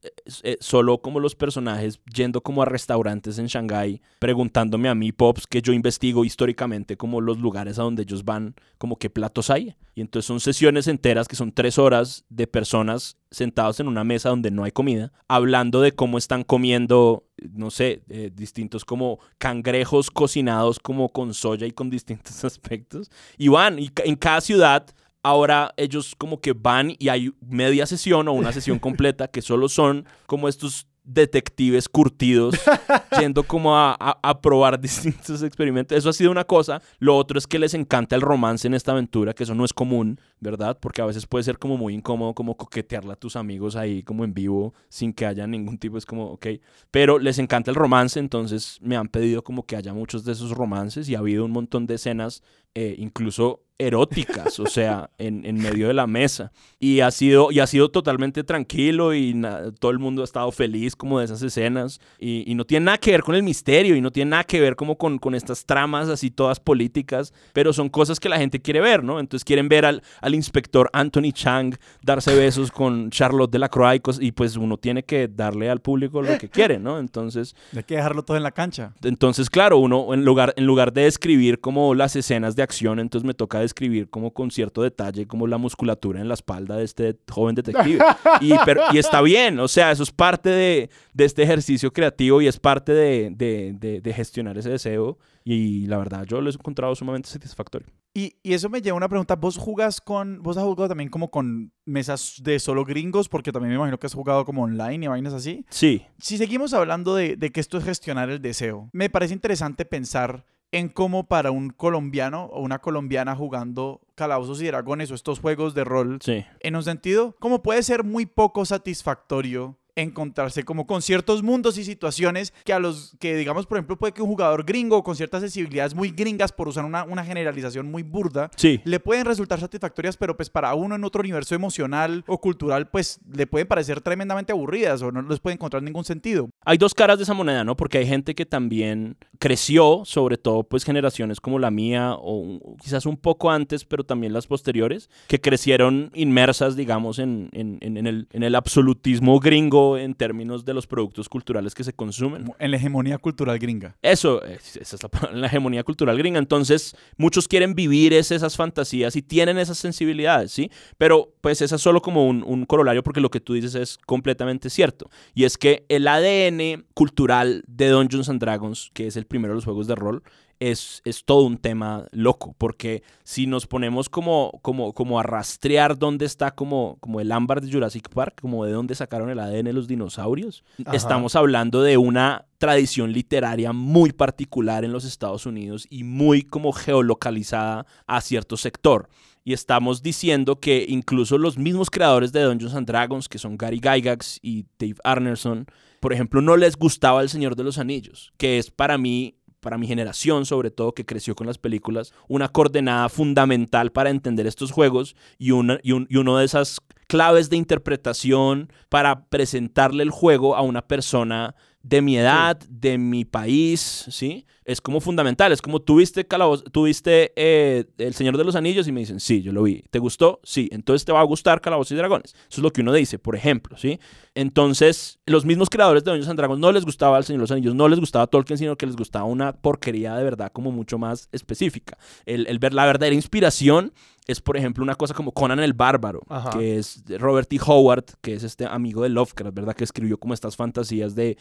eh, solo como los personajes yendo como a restaurantes en Shanghái preguntándome a mí pops que yo investigo históricamente como los lugares a donde ellos van como qué platos hay. Y entonces son sesiones enteras que son tres horas de personas sentados en una mesa donde no hay comida hablando de cómo están comiendo no sé eh, distintos como cangrejos cocinados como con soya y con distintos aspectos. Y van y en cada ciudad ahora ellos como que van y hay media sesión o una sesión completa que solo son como estos detectives curtidos yendo como a, a- a probar distintos experimentos. Eso ha sido una cosa. Lo otro es que les encanta el romance en esta aventura, que eso no es común, ¿verdad? Porque a veces puede ser como muy incómodo como coquetearle a tus amigos ahí como en vivo sin que haya ningún tipo, es como, ok. Pero les encanta el romance, entonces me han pedido como que haya muchos de esos romances y ha habido un montón de escenas eh, incluso eróticas, o sea, en, en medio de la mesa. Y ha sido, y ha sido totalmente tranquilo y na- todo el mundo ha estado feliz como de esas escenas. Y, y no tiene nada que ver con el misterio y no tiene nada que ver como con, con estas tramas así todas políticas, pero son cosas que la gente quiere ver, ¿no? Entonces quieren ver al, al inspector Anthony Chang darse besos con Charlotte Delacroix y, cos- y pues uno tiene que darle al público lo que quiere, ¿no? Entonces... Hay que dejarlo todo en la cancha. Entonces, claro, uno en lugar, en lugar de describir como las escenas de acción, entonces me toca describir como con cierto detalle como la musculatura en la espalda de este joven detective. Y, pero- y está bien, o sea, eso es parte de, de este ejercicio creativo y es parte de, de- de- gestionar ese deseo. Y la verdad, yo lo he encontrado sumamente satisfactorio. Y, y eso me lleva a una pregunta. ¿Vos jugás con, vos has jugado también como con mesas de solo gringos? Porque también me imagino que has jugado como online y vainas así. Sí, Si seguimos hablando de, de que esto es gestionar el deseo, me parece interesante pensar en cómo para un colombiano o una colombiana jugando calabozos y dragones o estos juegos de rol, sí. en un sentido, como puede ser muy poco satisfactorio encontrarse como con ciertos mundos y situaciones que a los que digamos por ejemplo puede que un jugador gringo con ciertas sensibilidades muy gringas por usar una, una generalización muy burda Sí, le pueden resultar satisfactorias, pero pues para uno en otro universo emocional o cultural, pues le pueden parecer tremendamente aburridas o no les puede encontrar ningún sentido. hay dos caras de esa moneda, ¿no? Porque hay gente que también creció, sobre todo pues generaciones como la mía o quizás un poco antes, pero también las posteriores, que crecieron inmersas, digamos, en- en el, en el absolutismo gringo en términos de los productos culturales que se consumen. En la hegemonía cultural gringa. Eso, es- esa es la, palabra, la hegemonía cultural gringa. Entonces, muchos quieren vivir es- esas fantasías y tienen esas sensibilidades, ¿sí? Pero, pues, esa es solo como un, un corolario porque lo que tú dices es completamente cierto. Y es que el ADN cultural de Dungeons and Dragons, que es el primero de los juegos de rol, es, es todo un tema loco, porque si nos ponemos como, como, como a rastrear dónde está como, como el ámbar de Jurassic Park, como de dónde sacaron el ADN los dinosaurios, Ajá. estamos hablando de una tradición literaria muy particular en los Estados Unidos y muy como geolocalizada a cierto sector. Y estamos diciendo que incluso los mismos creadores de Dungeons and Dragons, que son Gary Gygax y Dave Arneson, por ejemplo, no les gustaba El Señor de los Anillos, que es para mí para mi generación, sobre todo que creció con las películas, una coordenada fundamental para entender estos juegos y, una, y, un, y uno de esas claves de interpretación para presentarle el juego a una persona de mi edad, de mi país, ¿sí? Es como fundamental, es como tuviste, calaboz- tuviste eh, El Señor de los Anillos y me dicen, sí, yo lo vi. ¿Te gustó? Sí. Entonces te va a gustar Calabozos y Dragones. Eso es lo que uno dice, por ejemplo, ¿sí? Entonces, los mismos creadores de Dungeons and Dragons no les gustaba El Señor de los Anillos, no les gustaba Tolkien, sino que les gustaba una porquería de verdad como mucho más específica. El, el ver la verdadera inspiración es, por ejemplo, una cosa como Conan el Bárbaro, Ajá. que es Robert T. Howard, que es este amigo de Lovecraft, ¿verdad? Que escribió como estas fantasías de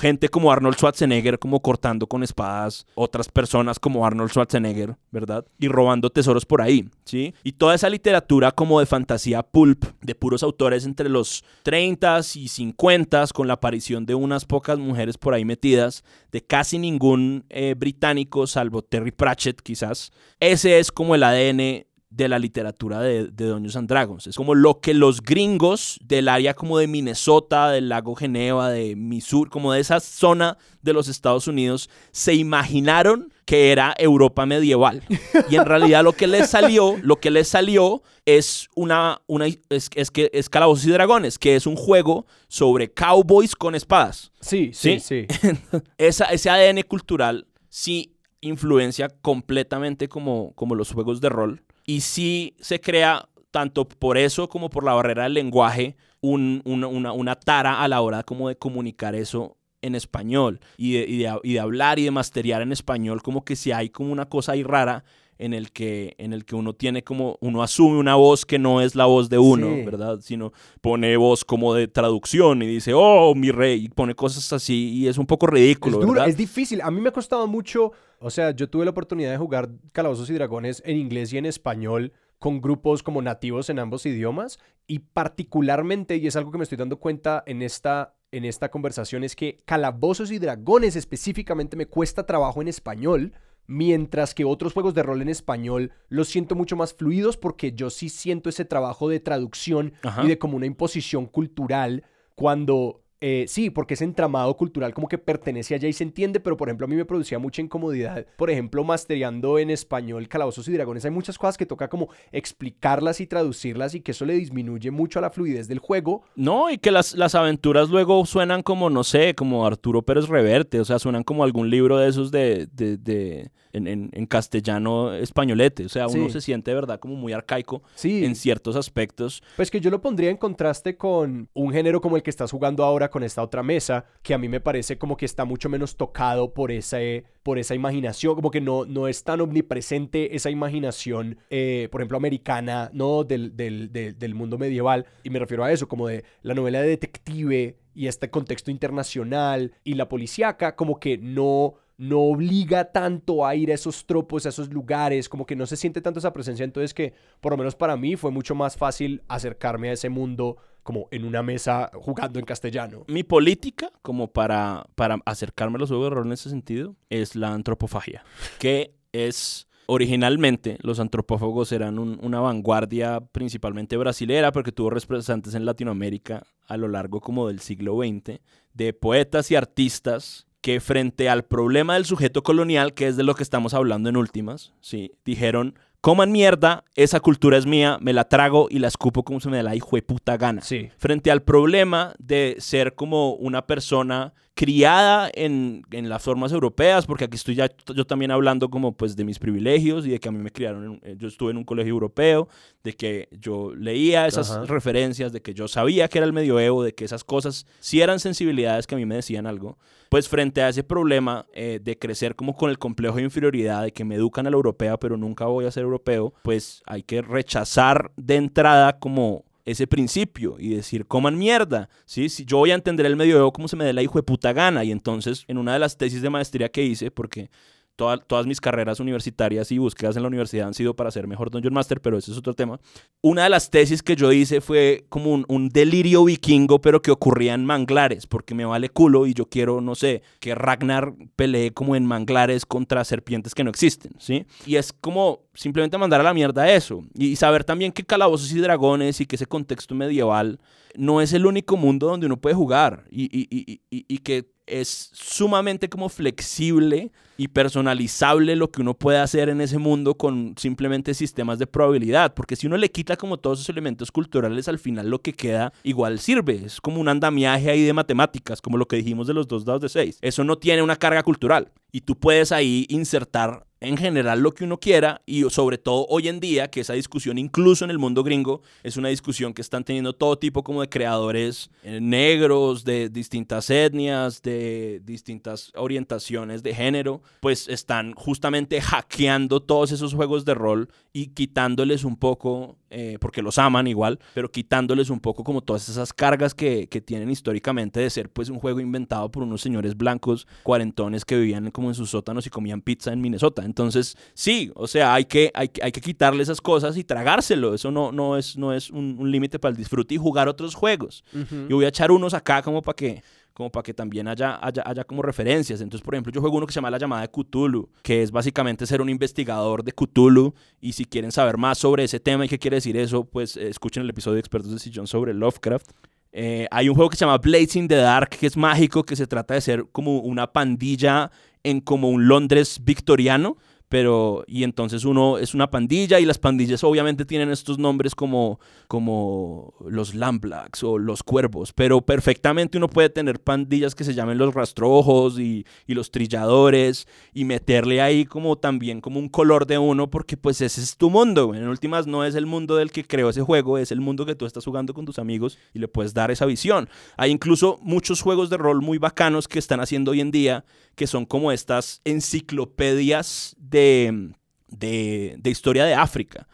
gente como Arnold Schwarzenegger, como cortando con espadas, otras personas como Arnold Schwarzenegger, ¿verdad? Y robando tesoros por ahí, ¿sí? Y toda esa literatura como de fantasía pulp, de puros autores entre los 30 y 50, con la aparición de unas pocas mujeres por ahí metidas, de casi ningún eh, británico, salvo Terry Pratchett quizás. Ese es como el ADN de la literatura de, de Dungeons and Dragons. Es como lo que los gringos del área como de Minnesota, del lago Geneva, de Missouri, como de esa zona de los Estados Unidos, se imaginaron que era Europa medieval. Y en realidad lo que les salió, lo que les salió es una, una es, es que es Calabozos y Dragones, que es un juego sobre cowboys con espadas. Sí, sí, sí. Esa, ese ADN cultural sí influencia completamente como, como los juegos de rol y sí se crea, tanto por eso como por la barrera del lenguaje, un- una, tara a la hora como de comunicar eso en español y de, y de- hablar y de masteriar en español, como que si hay como una cosa ahí rara en el que, en el que uno tiene como, uno asume una voz que no es la voz de uno, Sí. ¿verdad? Sino pone voz como de traducción y dice, oh, mi rey, y pone cosas así y es un poco Es ridículo, duro, ¿verdad? es difícil. A mí me ha costado mucho. O sea, yo tuve la oportunidad de jugar Calabozos y Dragones en inglés y en español. con grupos como nativos en ambos idiomas y particularmente, y es algo que me estoy dando cuenta en esta, en esta conversación, es que Calabozos y Dragones específicamente me cuesta trabajo en español, mientras que otros juegos de rol en español los siento mucho más fluidos porque yo sí siento ese trabajo de traducción Ajá. y de como una imposición cultural cuando eh, sí, porque ese entramado cultural como que pertenece allá y se entiende, pero por ejemplo a mí me producía mucha incomodidad. Por ejemplo, mastereando en español Calabozos y Dragones, hay muchas cosas que toca como explicarlas y traducirlas y que eso le disminuye mucho a la fluidez del juego. No, y que las, las aventuras luego suenan como, no sé, como Arturo Pérez Reverte, o sea, suenan como algún libro de esos de, de, de- en, en- en castellano españolete, o sea, uno Sí. se siente de verdad como muy arcaico Sí, en ciertos aspectos. pues que yo lo pondría en contraste con un género como el que estás jugando ahora con esta otra mesa, que a mí me parece como que está mucho menos tocado por ese por esa imaginación, como que no, no es tan omnipresente esa imaginación, eh, por ejemplo, americana, ¿no? Del, del, del, del mundo medieval. Y me refiero a eso, como de la novela de detective y este contexto internacional y la policíaca, como que no no obliga tanto a ir a esos tropos, a esos lugares, como que no se siente tanto esa presencia, entonces que por lo menos para mí fue mucho más fácil acercarme a ese mundo como en una mesa jugando en castellano. Mi política, como para, para acercarme a los juegos de rol en ese sentido, es la antropofagia, que es... Originalmente los antropófagos eran un- una vanguardia principalmente brasilera, porque tuvo representantes en Latinoamérica a lo largo como del siglo XX, de poetas y artistas que frente al problema del sujeto colonial, que es de lo que estamos hablando en últimas, ¿sí? dijeron, coman mierda, esa cultura es mía, me la trago y la escupo como se me da la hijo de puta gana Sí. frente al problema de ser como una persona criada en, en las formas europeas, porque aquí estoy ya yo también hablando como pues de mis privilegios y de que a mí me criaron, en un- eh, yo estuve en un colegio europeo, de que yo leía esas Ajá. referencias, de que yo sabía que era el medioevo, de que esas cosas sí eran sensibilidades que a mí me decían algo, pues frente a ese problema eh, de crecer como con el complejo de inferioridad, de que me educan a la europea, pero nunca voy a ser europeo, pues hay que rechazar de entrada como ese principio y decir, coman mierda, ¿sí? Si yo voy a entender el medioevo como se me dé la hijo de puta gana. Y entonces, en una de las tesis de maestría que hice, porque toda- todas mis carreras universitarias y búsquedas en la universidad han sido para ser mejor Dungeon Master, pero ese es otro tema. Una de las tesis que yo hice fue como un, delirio vikingo, pero que ocurría en manglares, porque me vale culo y yo quiero, no sé, que Ragnar pelee como en manglares contra serpientes que no existen, ¿sí? Y es como simplemente mandar a la mierda eso. Y saber también que calabozos y dragones y que ese contexto medieval no es el único mundo donde uno puede jugar y, y- y- y- y que es sumamente como flexible y personalizable lo que uno puede hacer en ese mundo con simplemente sistemas de probabilidad, porque si uno le quita como todos esos elementos culturales, al final lo que queda igual sirve, es como un andamiaje ahí de matemáticas, como lo que dijimos de los dos dados de seis. Eso no tiene una carga cultural. Y tú puedes ahí insertar en general lo que uno quiera y sobre todo hoy en día que esa discusión incluso en el mundo gringo es una discusión que están teniendo todo tipo como de creadores eh, negros de distintas etnias de distintas orientaciones de género pues están justamente hackeando todos esos juegos de rol y quitándoles un poco eh, porque los aman igual pero quitándoles un poco como todas esas cargas que, que tienen históricamente de ser pues un juego inventado por unos señores blancos cuarentones que vivían como en sus sótanos y comían pizza en Minnesota entonces, sí, o sea, hay que, hay, hay que quitarle esas cosas y tragárselo. Eso no, no es, no es un, un límite para el disfrute y jugar otros juegos. Yo voy a echar unos acá como para que como para que también haya, haya, haya como referencias. Entonces, por ejemplo, yo juego uno que se llama La llamada de Cthulhu, que es básicamente ser un investigador de Cthulhu. Y si quieren saber más sobre ese tema y qué quiere decir eso, pues eh, escuchen el episodio de Expertos de Sillón sobre Lovecraft. Eh, hay un juego que se llama Blades in the Dark, que es mágico, que se trata de ser como una pandilla en como un Londres victoriano, pero y entonces uno es una pandilla y las pandillas obviamente tienen estos nombres como como los Lamblacks o los Cuervos, pero perfectamente uno puede tener pandillas que se llamen los Rastrojos y, y los Trilladores y meterle ahí como también como un color de uno porque pues ese es tu mundo, en últimas no es el mundo del que creó ese juego, es el mundo que tú estás jugando con tus amigos y le puedes dar esa visión. Hay incluso muchos juegos de rol muy bacanos que están haciendo hoy en día que son como estas enciclopedias de, de, historia de África,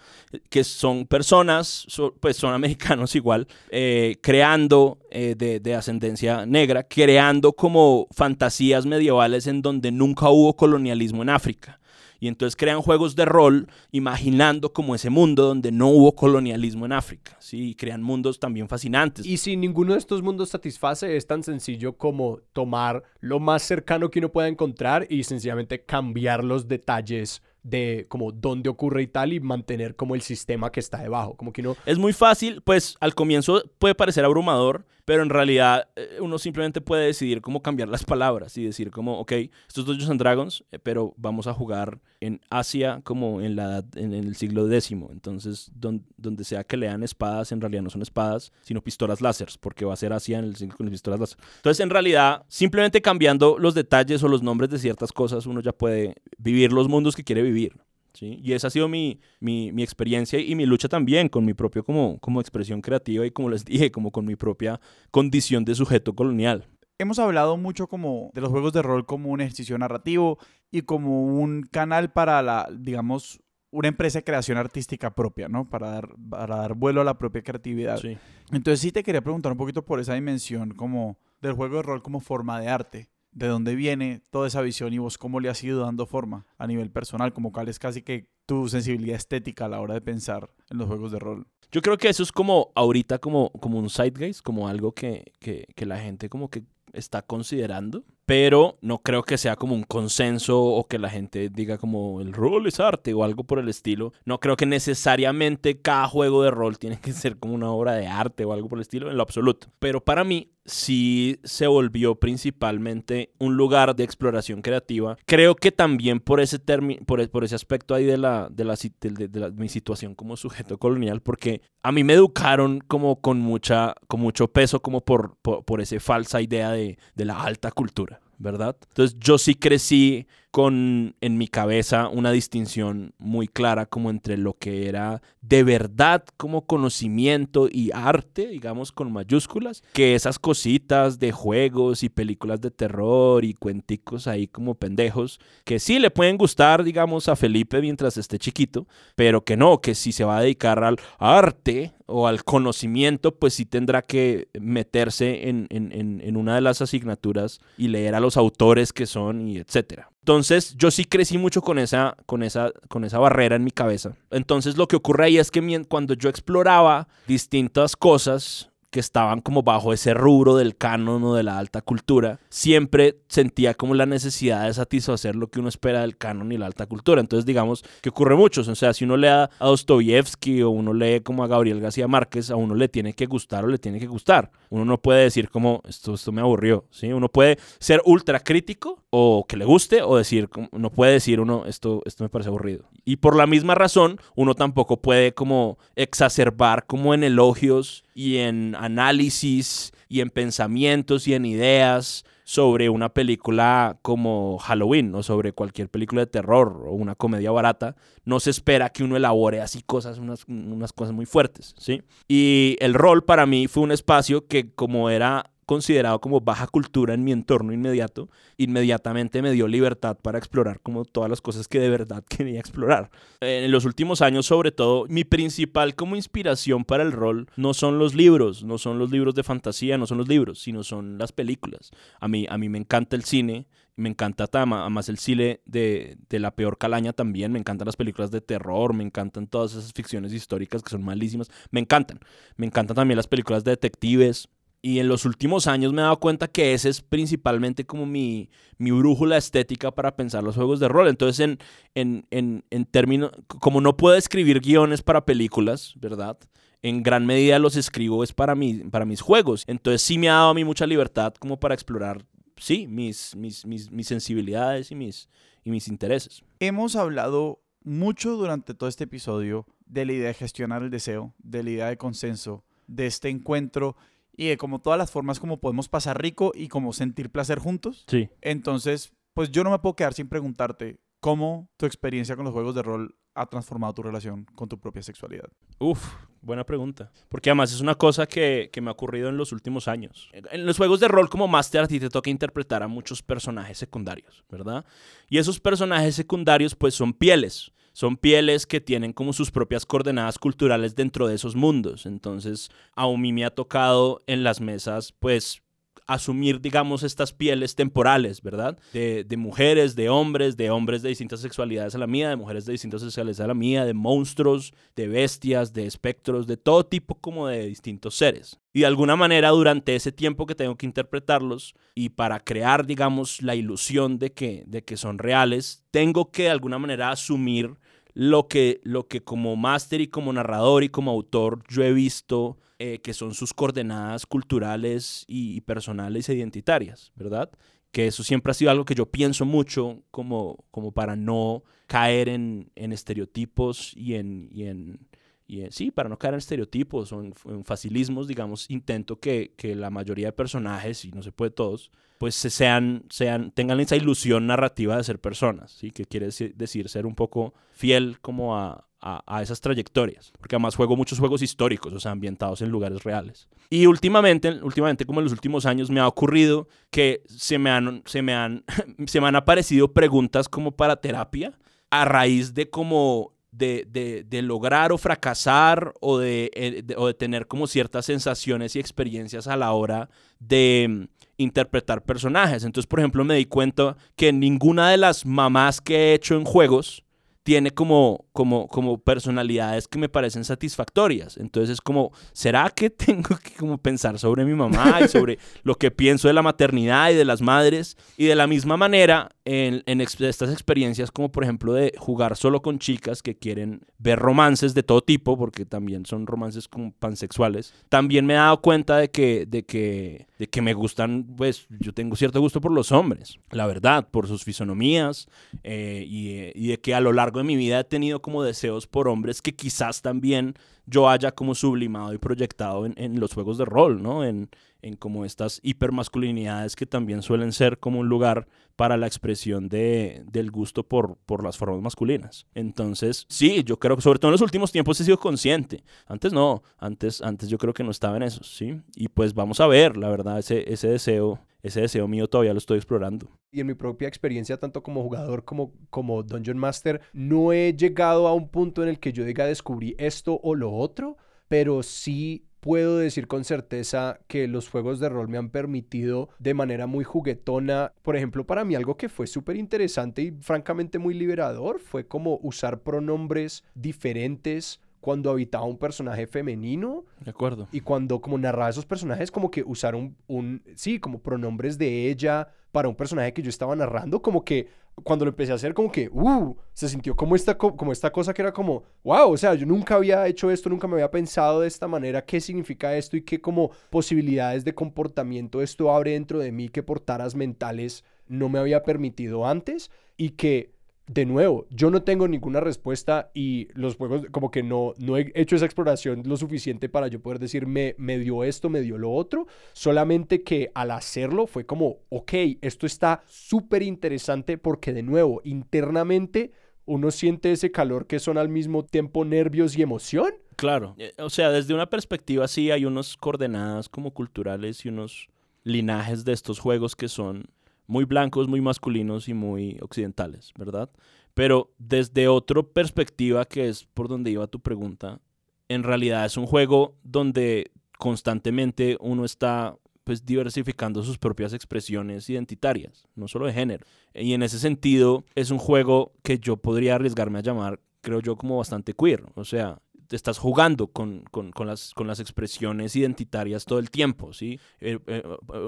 que son personas, so- pues son americanos igual, eh, creando eh, de ascendencia negra, creando como fantasías medievales en donde nunca hubo colonialismo en África. Y entonces crean juegos de rol imaginando como ese mundo donde no hubo colonialismo en África, ¿sí? Y crean mundos también fascinantes. Y si ninguno de estos mundos satisface, es tan sencillo como tomar lo más cercano que uno pueda encontrar y sencillamente cambiar los detalles de como dónde ocurre y tal y mantener como el sistema que está debajo, como que uno Es muy fácil, pues al comienzo puede parecer abrumador, pero en realidad eh, uno simplemente puede decidir cómo cambiar las palabras y decir como, ok, estos es Dungeons and Dragons, eh, pero vamos a jugar en Asia como en, la, en el siglo X. Entonces, don- donde sea que lean espadas, en realidad no son espadas, sino pistolas láser, porque va a ser Asia en el siglo con las pistolas láser. Entonces, en realidad, simplemente cambiando los detalles o los nombres de ciertas cosas, uno ya puede vivir los mundos que quiere vivir. ¿Sí? Y esa ha sido mi, mi, mi experiencia y mi lucha también con mi propio como, como expresión creativa y como les dije, como con mi propia condición de sujeto colonial. Hemos hablado mucho como de los juegos de rol como un ejercicio narrativo y como un canal para la, digamos, una empresa de creación artística propia, ¿no? Para dar, para dar vuelo a la propia creatividad. Sí. Entonces sí te quería preguntar un poquito por esa dimensión como del juego de rol como forma de arte. ¿De dónde viene toda esa visión y vos cómo le has ido dando forma a nivel personal? Como cuál es casi que tu sensibilidad estética a la hora de pensar en los juegos de rol. Yo creo que eso es como ahorita como, como un zeitgeist, como algo que, que, que la gente como que está considerando, pero no creo que sea como un consenso o que la gente diga como el rol es arte o algo por el estilo. No creo que necesariamente cada juego de rol tiene que ser como una obra de arte o algo por el estilo, en lo absoluto. Pero para mí sí se volvió principalmente un lugar de exploración creativa. Creo que también por ese, por, e- por ese aspecto ahí de, la, de, la, de- la- mi situación como sujeto colonial, porque a mí me educaron como con, mucha, con mucho peso como por, por, por esa falsa idea de, de la alta cultura. ¿Verdad? Entonces yo sí crecí con en mi cabeza una distinción muy clara como entre lo que era de verdad como conocimiento y arte, digamos con mayúsculas, que esas cositas de juegos y películas de terror y cuenticos ahí como pendejos, que sí le pueden gustar, digamos, a Felipe mientras esté chiquito, pero que no, que si se va a dedicar al arte o al conocimiento, pues sí tendrá que meterse en, en- en- una de las asignaturas y leer a los autores que son y etcétera. Entonces, yo sí crecí mucho con esa, con esa, con esa barrera en mi cabeza. Entonces, lo que ocurre ahí es que cuando yo exploraba distintas cosas que estaban como bajo ese rubro del canon o de la alta cultura, siempre sentía como la necesidad de satisfacer lo que uno espera del canon y la alta cultura. Entonces, digamos que ocurre mucho. O sea, si uno lee a Dostoyevsky o uno lee como a Gabriel García Márquez, a uno le tiene que gustar o le tiene que gustar. Uno no puede decir como, esto, esto me aburrió, ¿sí? Uno puede ser ultra crítico o que le guste o decir, no puede decir uno, esto, esto me parece aburrido. Y por la misma razón, uno tampoco puede como exacerbar como en elogios y en análisis y en pensamientos y en ideas sobre una película como Halloween o sobre cualquier película de terror o una comedia barata, no se espera que uno elabore así cosas, unas, unas cosas muy fuertes, ¿sí? Y el rol para mí fue un espacio que como era considerado como baja cultura en mi entorno inmediato, inmediatamente me dio libertad para explorar como todas las cosas que de verdad quería explorar. En los últimos años, sobre todo, mi principal como inspiración para el rol no son los libros, no son los libros de fantasía, no son los libros, sino son las películas. A mí, a mí me encanta el cine, me encanta tama, además el cine de, de la peor calaña también, me encantan las películas de terror, me encantan todas esas ficciones históricas que son malísimas, me encantan. Me encantan también las películas de detectives, y en los últimos años me he dado cuenta que ese es principalmente como mi, mi brújula estética para pensar los juegos de rol. Entonces, en, en, en, en términos, como no puedo escribir guiones para películas, ¿verdad? En gran medida los escribo es para, mi, para mis juegos. Entonces sí me ha dado a mí mucha libertad como para explorar, sí, mis, mis, mis, mis sensibilidades y mis, y mis intereses. Hemos hablado mucho durante todo este episodio de la idea de gestionar el deseo, de la idea de consenso, de este encuentro y de como todas las formas como podemos pasar rico y como sentir placer juntos. Sí. Entonces, pues yo no me puedo quedar sin preguntarte cómo tu experiencia con los juegos de rol ha transformado tu relación con tu propia sexualidad. Uf, buena pregunta. Porque además es una cosa que, que me ha ocurrido en los últimos años. En los juegos de rol como Master a ti te toca interpretar a muchos personajes secundarios, ¿verdad? Y esos personajes secundarios pues son pieles. Son pieles que tienen como sus propias coordenadas culturales dentro de esos mundos. Entonces, a mí me ha tocado en las mesas pues asumir, digamos, estas pieles temporales, ¿verdad? De, de, mujeres, de hombres, de hombres de distintas sexualidades a la mía, de mujeres de distintas sexualidades a la mía, de monstruos, de bestias, de espectros, de todo tipo como de distintos seres. Y de alguna manera durante ese tiempo que tengo que interpretarlos y para crear, digamos, la ilusión de que, de que son reales, tengo que de alguna manera asumir lo que, lo que como máster y como narrador y como autor yo he visto eh, que son sus coordenadas culturales y, personales e identitarias, ¿verdad? Que eso siempre ha sido algo que yo pienso mucho como, como para no caer en, en estereotipos y en, y en, y sí, para no caer en estereotipos o en, facilismos, digamos, intento que, que, la mayoría de personajes, y no se puede todos, pues sean, sean, tengan esa ilusión narrativa de ser personas, ¿sí? Que quiere decir ser un poco fiel como a, a, a, esas trayectorias. Porque además juego muchos juegos históricos, o sea, ambientados en lugares reales. Y últimamente, últimamente como en los últimos años, me ha ocurrido que se me han, se me han, se me han aparecido preguntas como para terapia a raíz de como de, de, lograr o fracasar o de, eh, o de tener como ciertas sensaciones y experiencias a la hora de mm, interpretar personajes. Entonces, por ejemplo, me di cuenta que ninguna de las mamás que he hecho en juegos tiene como, como, como personalidades que me parecen satisfactorias. Entonces es como, ¿será que tengo que como pensar sobre mi mamá y sobre lo que pienso de la maternidad y de las madres? Y de la misma manera, en, estas experiencias como por ejemplo de jugar solo con chicas que quieren ver romances de todo tipo, porque también son romances como pansexuales, también me he dado cuenta de que, de que, de que me gustan, pues yo tengo cierto gusto por los hombres, la verdad, por sus fisonomías eh, y, y de que a lo largo de mi vida he tenido como deseos por hombres que quizás también yo haya como sublimado y proyectado en, en los juegos de rol, ¿no? En, en como estas hipermasculinidades que también suelen ser como un lugar para la expresión de, del gusto por, por las formas masculinas. Entonces, sí, yo creo que sobre todo en los últimos tiempos he sido consciente. Antes no, antes, antes yo creo que no estaba en eso, ¿sí? Y pues vamos a ver, la verdad, ese, ese deseo ese deseo mío todavía lo estoy explorando. Y en mi propia experiencia, tanto como jugador como como Dungeon Master, no he llegado a un punto en el que yo diga descubrí esto o lo otro, pero sí puedo decir con certeza que los juegos de rol me han permitido de manera muy juguetona, por ejemplo, para mí algo que fue súper interesante y francamente muy liberador fue como usar pronombres diferentes cuando habitaba un personaje femenino. De acuerdo. Y cuando como narraba esos personajes, como que usar un, un, sí, como pronombres de ella para un personaje que yo estaba narrando, como que cuando lo empecé a hacer, como que, uh, se sintió como esta, como esta cosa que era como, wow, o sea, yo nunca había hecho esto, nunca me había pensado de esta manera, qué significa esto y qué como posibilidades de comportamiento esto abre dentro de mí que por taras mentales no me había permitido antes y que de nuevo, yo no tengo ninguna respuesta y los juegos como que no, no he hecho esa exploración lo suficiente para yo poder decir me, me dio esto, me dio lo otro, solamente que al hacerlo fue como, ok, esto está súper interesante porque de nuevo, internamente uno siente ese calor que son al mismo tiempo nervios y emoción. Claro, eh, o sea, desde una perspectiva sí hay unos coordenadas como culturales y unos linajes de estos juegos que son muy blancos, muy masculinos y muy occidentales, ¿verdad? Pero desde otra perspectiva, que es por donde iba tu pregunta, en realidad es un juego donde constantemente uno está pues diversificando sus propias expresiones identitarias, no solo de género. Y en ese sentido es un juego que yo podría arriesgarme a llamar, creo yo, como bastante queer. O sea, estás jugando con, con, las, con las expresiones identitarias todo el tiempo, ¿sí? Eh, eh,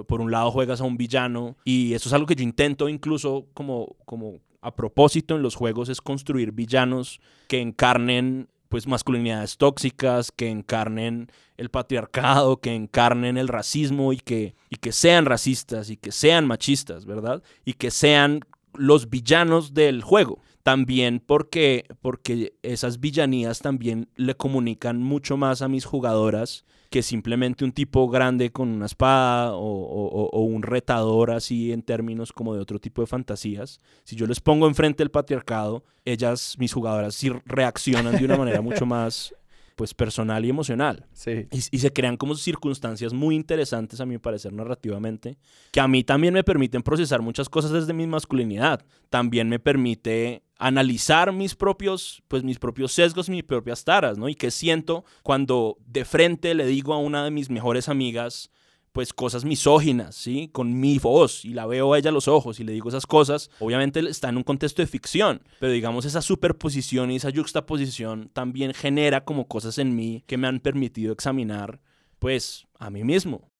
por un lado juegas a un villano y eso es algo que yo intento incluso como, como a propósito en los juegos es construir villanos que encarnen pues masculinidades tóxicas, que encarnen el patriarcado, que encarnen el racismo y que, y que sean racistas y que sean machistas, ¿verdad? Y que sean los villanos del juego también porque, porque esas villanías también le comunican mucho más a mis jugadoras que simplemente un tipo grande con una espada o, un retador así en términos como de otro tipo de fantasías. Si yo les pongo enfrente el patriarcado, ellas, mis jugadoras, sí reaccionan de una manera mucho más pues personal y emocional. Sí. Y, y, se crean como circunstancias muy interesantes a mi parecer narrativamente, que a mí también me permiten procesar muchas cosas desde mi masculinidad. También me permite analizar mis propios, pues mis propios sesgos, mis propias taras, ¿no? Y qué siento cuando de frente le digo a una de mis mejores amigas, pues cosas misóginas, ¿sí? Con mi voz y la veo a ella a los ojos y le digo esas cosas, obviamente está en un contexto de ficción, pero digamos esa superposición y esa juxtaposición también genera como cosas en mí que me han permitido examinar pues a mí mismo.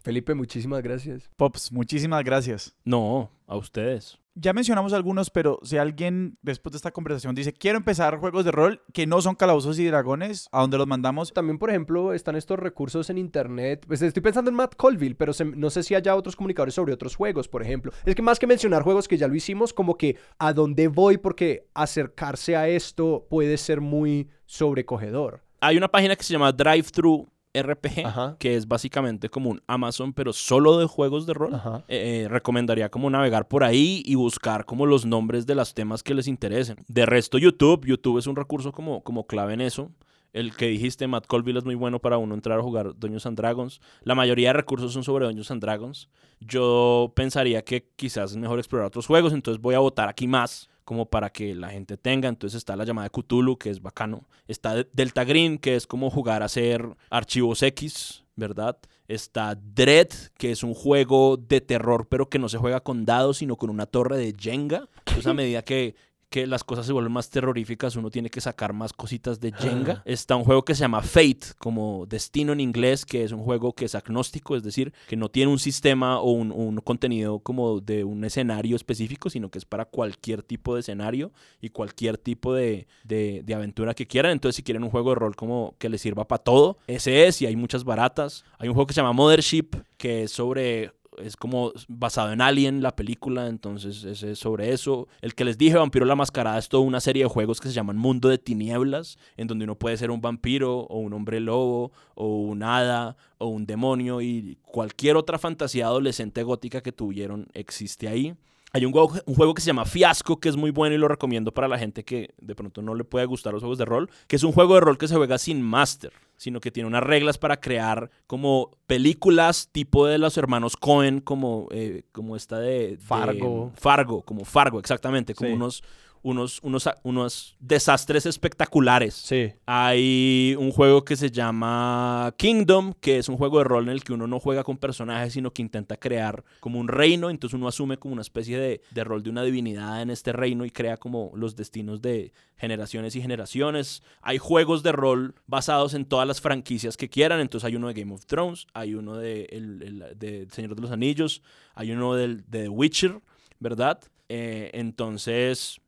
Felipe, muchísimas gracias. Pops, muchísimas gracias. No, a ustedes. Ya mencionamos algunos, pero si alguien después de esta conversación dice, quiero empezar juegos de rol que no son calabozos y dragones, ¿a dónde los mandamos? También, por ejemplo, están estos recursos en internet. Pues estoy pensando en Matt Colville, pero se- no sé si haya otros comunicadores sobre otros juegos, por ejemplo. Es que más que mencionar juegos que ya lo hicimos, como que a dónde voy, porque acercarse a esto puede ser muy sobrecogedor. Hay una página que se llama DriveThru RPG, Ajá. que es básicamente como un Amazon, pero solo de juegos de rol. Eh, eh, recomendaría como navegar por ahí y buscar como los nombres de los temas que les interesen. De resto, YouTube. YouTube es un recurso como, como clave en eso. El que dijiste, Matt Colville, es muy bueno para uno entrar a jugar Dungeons and Dragons. La mayoría de recursos son sobre Dungeons and Dragons. Yo pensaría que quizás es mejor explorar otros juegos, entonces voy a votar aquí más como para que la gente tenga. Entonces está la llamada de Cthulhu, que es bacano. Está De- Delta Green, que es como jugar a hacer archivos X, ¿verdad? Está Dread, que es un juego de terror, pero que no se juega con dados, sino con una torre de Jenga. Entonces, a medida que, que las cosas se vuelven más terroríficas, uno tiene que sacar más cositas de Jenga. Está un juego que se llama Fate, como destino en inglés, que es un juego que es agnóstico, es decir, que no tiene un sistema o un, un contenido como de un escenario específico, sino que es para cualquier tipo de escenario y cualquier tipo de, de- de aventura que quieran. Entonces, si quieren un juego de rol como que les sirva para todo, ese es, y hay muchas baratas. Hay un juego que se llama Mothership, que es sobre es como basado en Alien, la película, entonces es sobre eso. El que les dije, Vampiro la Mascarada, es toda una serie de juegos que se llaman Mundo de Tinieblas, en donde uno puede ser un vampiro o un hombre lobo o un hada o un demonio y cualquier otra fantasía adolescente gótica que tuvieron existe ahí. Hay un juego, un juego que se llama Fiasco, que es muy bueno y lo recomiendo para la gente que de pronto no le puede gustar los juegos de rol, que es un juego de rol que se juega sin máster, sino que tiene unas reglas para crear como películas tipo de los hermanos Cohen, como, eh, como esta de, de- Fargo. Fargo, como Fargo, exactamente, como Sí. unos, unos, unos, unos desastres espectaculares. Sí. Hay un juego que se llama Kingdom, que es un juego de rol en el que uno no juega con personajes, sino que intenta crear como un reino. Entonces uno asume como una especie de, de rol de una divinidad en este reino y crea como los destinos de generaciones y generaciones. Hay juegos de rol basados en todas las franquicias que quieran. Entonces hay uno de Game of Thrones, hay uno de El, el- de Señor de los Anillos, hay uno del, de The Witcher, ¿verdad? Eh, entonces...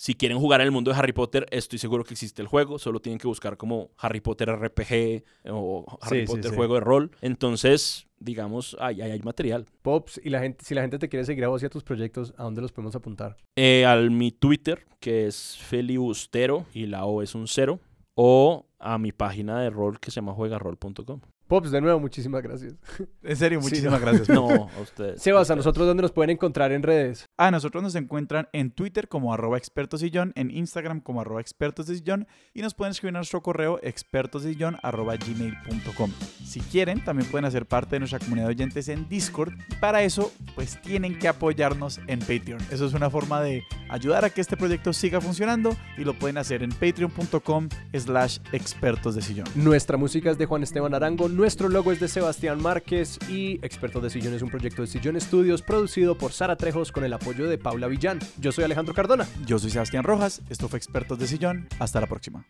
Si quieren jugar en el mundo de Harry Potter, estoy seguro que existe el juego. Solo tienen que buscar como Harry Potter RPG o Harry Sí, Potter sí. juego de rol. Entonces, digamos, ahí hay material. Pops, y la gente, si la gente te quiere seguir a vos y a tus proyectos, ¿a dónde los podemos apuntar? Eh, al mi Twitter, que es Felibustero, y la O es un cero. O a mi página de rol que se llama juegarrol.com. Pops, de nuevo, muchísimas gracias. En serio, Sí, muchísimas no. gracias. No, a ustedes. Sebas, ¿a nosotros dónde nos pueden encontrar en redes? A nosotros nos encuentran en Twitter como arroba expertosillón, en Instagram como arroba expertosdesillón y nos pueden escribir a nuestro correo expertosdesillón arroba gmail.com. Si quieren, también pueden hacer parte de nuestra comunidad de oyentes en Discord y para eso, pues tienen que apoyarnos en Patreon. Eso es una forma de ayudar a que este proyecto siga funcionando y lo pueden hacer en patreon.com slash expertos de sillón. Nuestra música es de Juan Esteban Arango, nuestro logo es de Sebastián Márquez y Expertos de Sillón es un proyecto de Sillón Studios producido por Sara Trejos con el apoyo de Paula Villán. Yo soy Alejandro Cardona. Yo soy Sebastián Rojas, esto fue Expertos de Sillón, hasta la próxima.